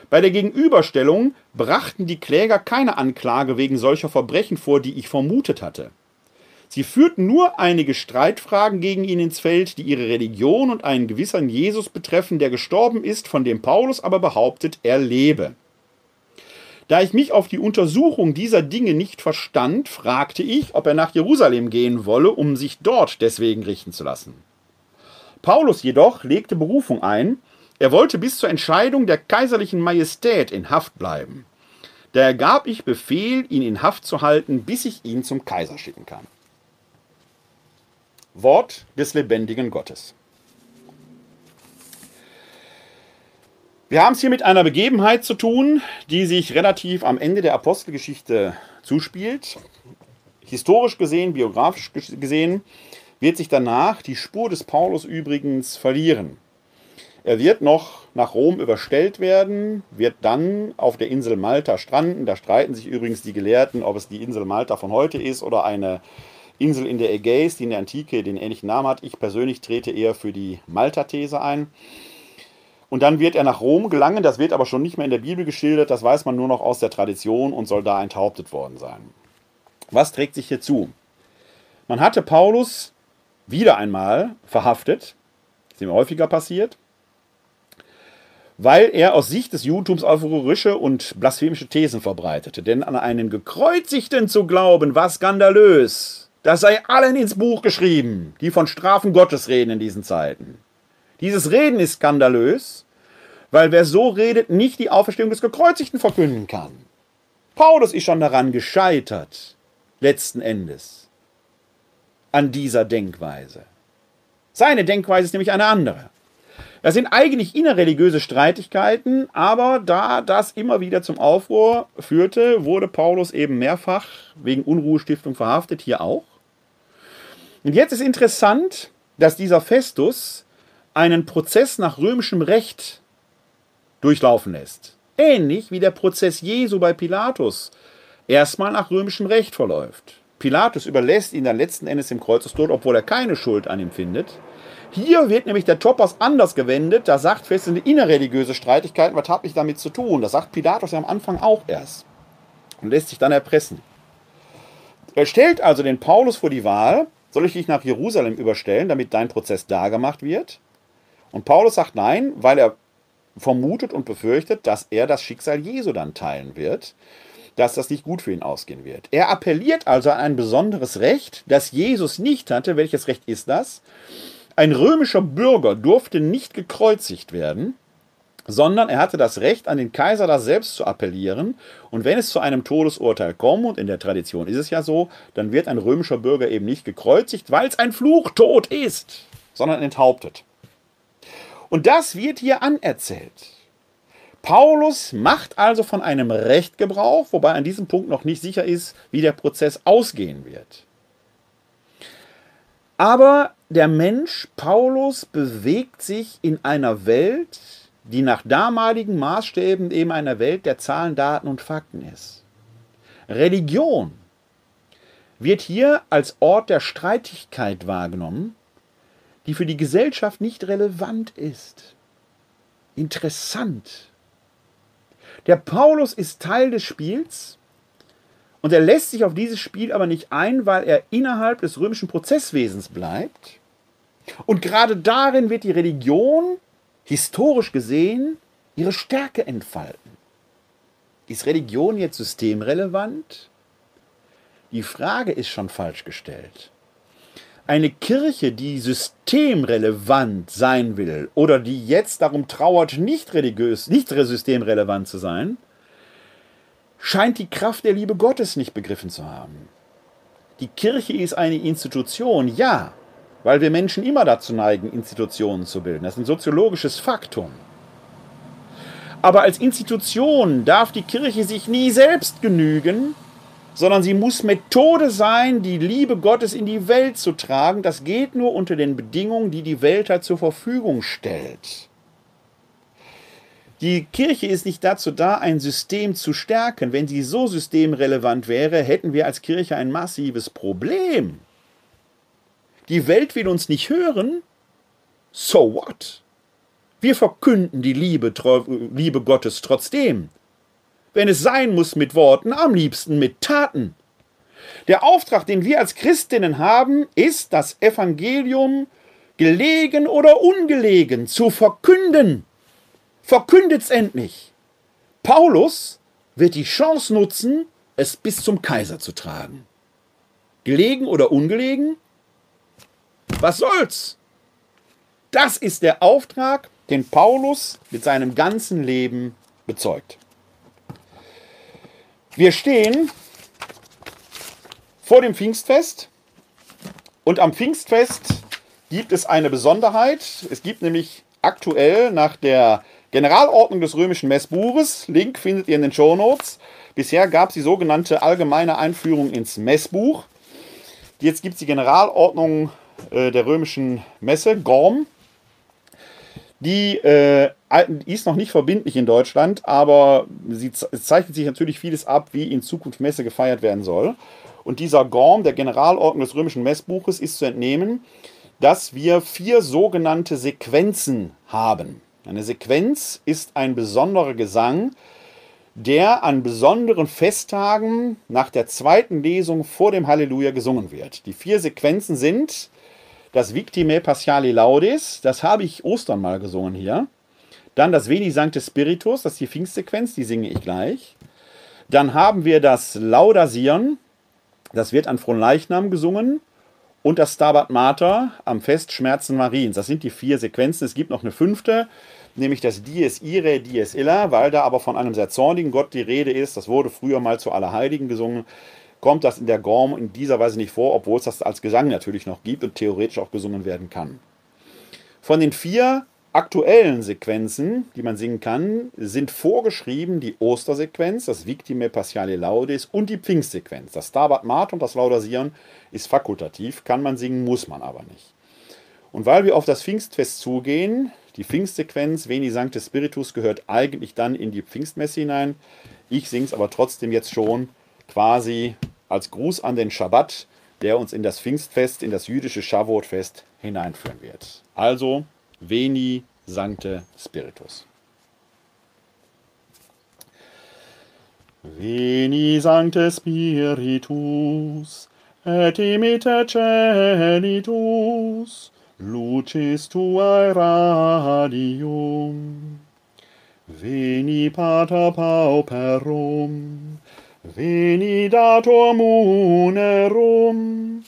A: Bei der Gegenüberstellung brachten die Kläger keine Anklage wegen solcher Verbrechen vor, die ich vermutet hatte. Sie führten nur einige Streitfragen gegen ihn ins Feld, die ihre Religion und einen gewissen Jesus betreffen, der gestorben ist, von dem Paulus aber behauptet, er lebe. Da ich mich auf die Untersuchung dieser Dinge nicht verstand, fragte ich, ob er nach Jerusalem gehen wolle, um sich dort deswegen richten zu lassen. Paulus jedoch legte Berufung ein, er wollte bis zur Entscheidung der kaiserlichen Majestät in Haft bleiben. Daher gab ich Befehl, ihn in Haft zu halten, bis ich ihn zum Kaiser schicken kann. Wort des lebendigen Gottes. Wir haben es hier mit einer Begebenheit zu tun, die sich relativ am Ende der Apostelgeschichte zuspielt. Historisch gesehen, biografisch gesehen, wird sich danach die Spur des Paulus übrigens verlieren. Er wird noch nach Rom überstellt werden, wird dann auf der Insel Malta stranden. Da streiten sich übrigens die Gelehrten, ob es die Insel Malta von heute ist oder eine Insel in der Ägäis, die in der Antike den ähnlichen Namen hat. Ich persönlich trete eher für die Malta-These ein. Und dann wird er nach Rom gelangen, das wird aber schon nicht mehr in der Bibel geschildert, das weiß man nur noch aus der Tradition und soll da enthauptet worden sein. Was trägt sich hier zu? Man hatte Paulus wieder einmal verhaftet, ist ihm häufiger passiert, weil er aus Sicht des Judentums aufrührerische und blasphemische Thesen verbreitete. Denn an einen Gekreuzigten zu glauben, war skandalös. Das sei allen ins Buch geschrieben, die von Strafen Gottes reden in diesen Zeiten. Dieses Reden ist skandalös, weil wer so redet, nicht die Auferstehung des Gekreuzigten verkünden kann. Paulus ist schon daran gescheitert, letzten Endes, an dieser Denkweise. Seine Denkweise ist nämlich eine andere. Das sind eigentlich innerreligiöse Streitigkeiten, aber da das immer wieder zum Aufruhr führte, wurde Paulus eben mehrfach wegen Unruhestiftung verhaftet, hier auch. Und jetzt ist interessant, dass dieser Festus einen Prozess nach römischem Recht durchlaufen lässt. Ähnlich wie der Prozess Jesu bei Pilatus erstmal nach römischem Recht verläuft. Pilatus überlässt ihn dann letzten Endes dem Kreuzestod, obwohl er keine Schuld an ihm findet. Hier wird nämlich der Topos anders gewendet. Da sagt fest eine innerreligiöse Streitigkeit. Was habe ich damit zu tun? Das sagt Pilatus ja am Anfang auch erst. Und lässt sich dann erpressen. Er stellt also den Paulus vor die Wahl, soll ich dich nach Jerusalem überstellen, damit dein Prozess da gemacht wird? Und Paulus sagt nein, weil er vermutet und befürchtet, dass er das Schicksal Jesu dann teilen wird, dass das nicht gut für ihn ausgehen wird. Er appelliert also an ein besonderes Recht, das Jesus nicht hatte. Welches Recht ist das? Ein römischer Bürger durfte nicht gekreuzigt werden, sondern er hatte das Recht, an den Kaiser das selbst zu appellieren. Und wenn es zu einem Todesurteil kommt, und in der Tradition ist es ja so, dann wird ein römischer Bürger eben nicht gekreuzigt, weil es ein Fluchtod ist, sondern enthauptet. Und das wird hier anerzählt. Paulus macht also von einem Recht Gebrauch, wobei an diesem Punkt noch nicht sicher ist, wie der Prozess ausgehen wird. Aber der Mensch Paulus bewegt sich in einer Welt, die nach damaligen Maßstäben eben eine Welt der Zahlen, Daten und Fakten ist. Religion wird hier als Ort der Streitigkeit wahrgenommen, die für die Gesellschaft nicht relevant ist. Interessant. Der Paulus ist Teil des Spiels und er lässt sich auf dieses Spiel aber nicht ein, weil er innerhalb des römischen Prozesswesens bleibt. Und gerade darin wird die Religion, historisch gesehen, ihre Stärke entfalten. Ist Religion jetzt systemrelevant? Die Frage ist schon falsch gestellt eine Kirche, die systemrelevant sein will oder die jetzt darum trauert, nicht religiös, nicht systemrelevant zu sein, scheint die Kraft der Liebe Gottes nicht begriffen zu haben. Die Kirche ist eine Institution, ja, weil wir Menschen immer dazu neigen, Institutionen zu bilden. Das ist ein soziologisches Faktum. Aber als Institution darf die Kirche sich nie selbst genügen, sondern sie muss Methode sein, die Liebe Gottes in die Welt zu tragen. Das geht nur unter den Bedingungen, die die Welt halt zur Verfügung stellt. Die Kirche ist nicht dazu da, ein System zu stärken. Wenn sie so systemrelevant wäre, hätten wir als Kirche ein massives Problem. Die Welt will uns nicht hören. So what? Wir verkünden die Liebe, Liebe Gottes trotzdem wenn es sein muss mit Worten, am liebsten mit Taten. Der Auftrag, den wir als Christinnen haben, ist, das Evangelium gelegen oder ungelegen zu verkünden. Verkündet's endlich. Paulus wird die Chance nutzen, es bis zum Kaiser zu tragen. Gelegen oder ungelegen? Was soll's? Das ist der Auftrag, den Paulus mit seinem ganzen Leben bezeugt. Wir stehen vor dem Pfingstfest und am Pfingstfest gibt es eine Besonderheit. Es gibt nämlich aktuell nach der Generalordnung des römischen Messbuches, Link findet ihr in den Show Notes. Bisher gab es die sogenannte allgemeine Einführung ins Messbuch. Jetzt gibt es die Generalordnung der römischen Messe, GORM. Die äh, ist noch nicht verbindlich in Deutschland, aber sie zeichnet sich natürlich vieles ab, wie in Zukunft Messe gefeiert werden soll. Und dieser Gorm, der Generalordnung des römischen Messbuches, ist zu entnehmen, dass wir vier sogenannte Sequenzen haben. Eine Sequenz ist ein besonderer Gesang, der an besonderen Festtagen nach der zweiten Lesung vor dem Halleluja gesungen wird. Die vier Sequenzen sind das Victime Paschali Laudis, das habe ich Ostern mal gesungen hier. Dann das Veni Sancte Spiritus, das ist die Pfingstsequenz, die singe ich gleich. Dann haben wir das Laudasieren, das wird an Fronleichnam gesungen. Und das Stabat Mater am Fest Schmerzen Mariens. Das sind die vier Sequenzen. Es gibt noch eine fünfte, nämlich das Dies Irae, Dies Illa, weil da aber von einem sehr zornigen Gott die Rede ist. Das wurde früher mal zu Allerheiligen gesungen. Kommt das in der Gorm in dieser Weise nicht vor, obwohl es das als Gesang natürlich noch gibt und theoretisch auch gesungen werden kann. Von den vier aktuellen Sequenzen, die man singen kann, sind vorgeschrieben die Ostersequenz, das Victime Paschale Laudis und die Pfingstsequenz. Das Stabat Mater und das Laudasieren ist fakultativ, kann man singen, muss man aber nicht. Und weil wir auf das Pfingstfest zugehen, die Pfingstsequenz Veni Sancte Spiritus gehört eigentlich dann in die Pfingstmesse hinein. Ich singe es aber trotzdem jetzt schon quasi als Gruß an den Schabbat, der uns in das Pfingstfest, in das jüdische Shavuot-Fest hineinführen wird. Also Veni Sancte Spiritus. Veni Sancte Spiritus, et imite celitus, lucis tuae radium. Veni Pater Pauperum, Veni dator munerum,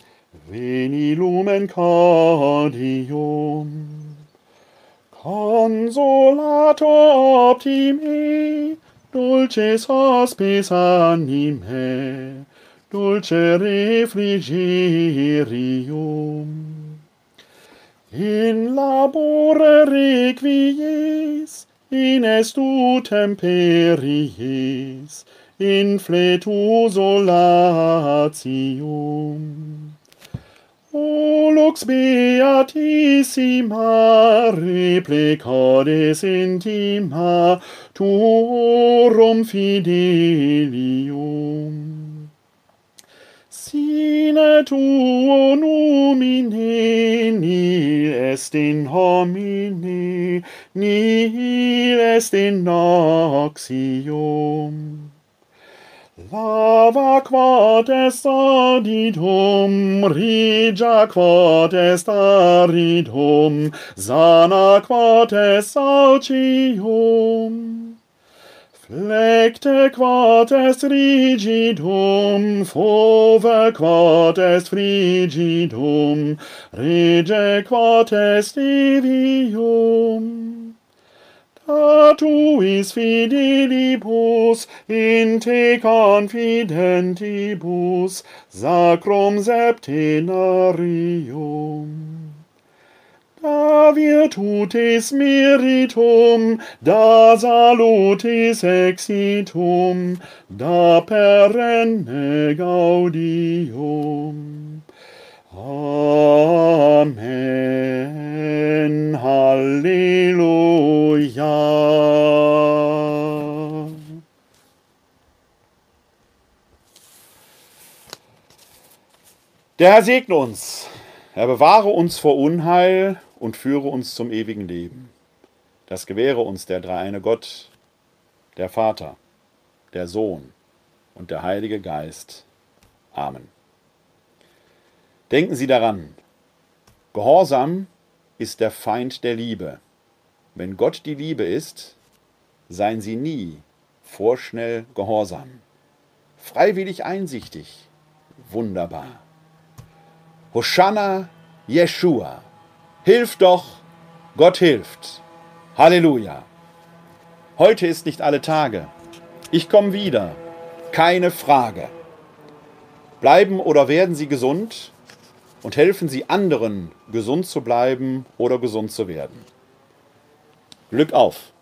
A: veni lumen Cordium. Consolator optimi, dulces hospes anime, dulce refrigerium. In labore requies, in estu temperies, in fletu solatium. O lux beatissima, replicades intima, tuorum fidelium. Sine tuo numine, nil est in homine, nil est in noxium. Lava quod est adidum, regia quod est aridum, sana quod est saucium. Flecte quod est rigidum, fove quod est frigidum, rege quod est a tuis fidelibus, in te confidentibus, sacrum septenarium. Da virtutis meritum, da salutis exitum, da perenne gaudium. Amen. Halleluja. Der Herr segne uns. Er bewahre uns vor Unheil und führe uns zum ewigen Leben. Das gewähre uns der dreieine Gott, der Vater, der Sohn und der Heilige Geist. Amen. Denken Sie daran, Gehorsam ist der Feind der Liebe. Wenn Gott die Liebe ist, seien Sie nie vorschnell gehorsam. Freiwillig einsichtig, wunderbar. Hosanna, Jeshua. Hilf doch, Gott hilft. Halleluja. Heute ist nicht alle Tage. Ich komme wieder. Keine Frage. Bleiben oder werden Sie gesund? Und helfen Sie anderen, gesund zu bleiben oder gesund zu werden. Glück auf!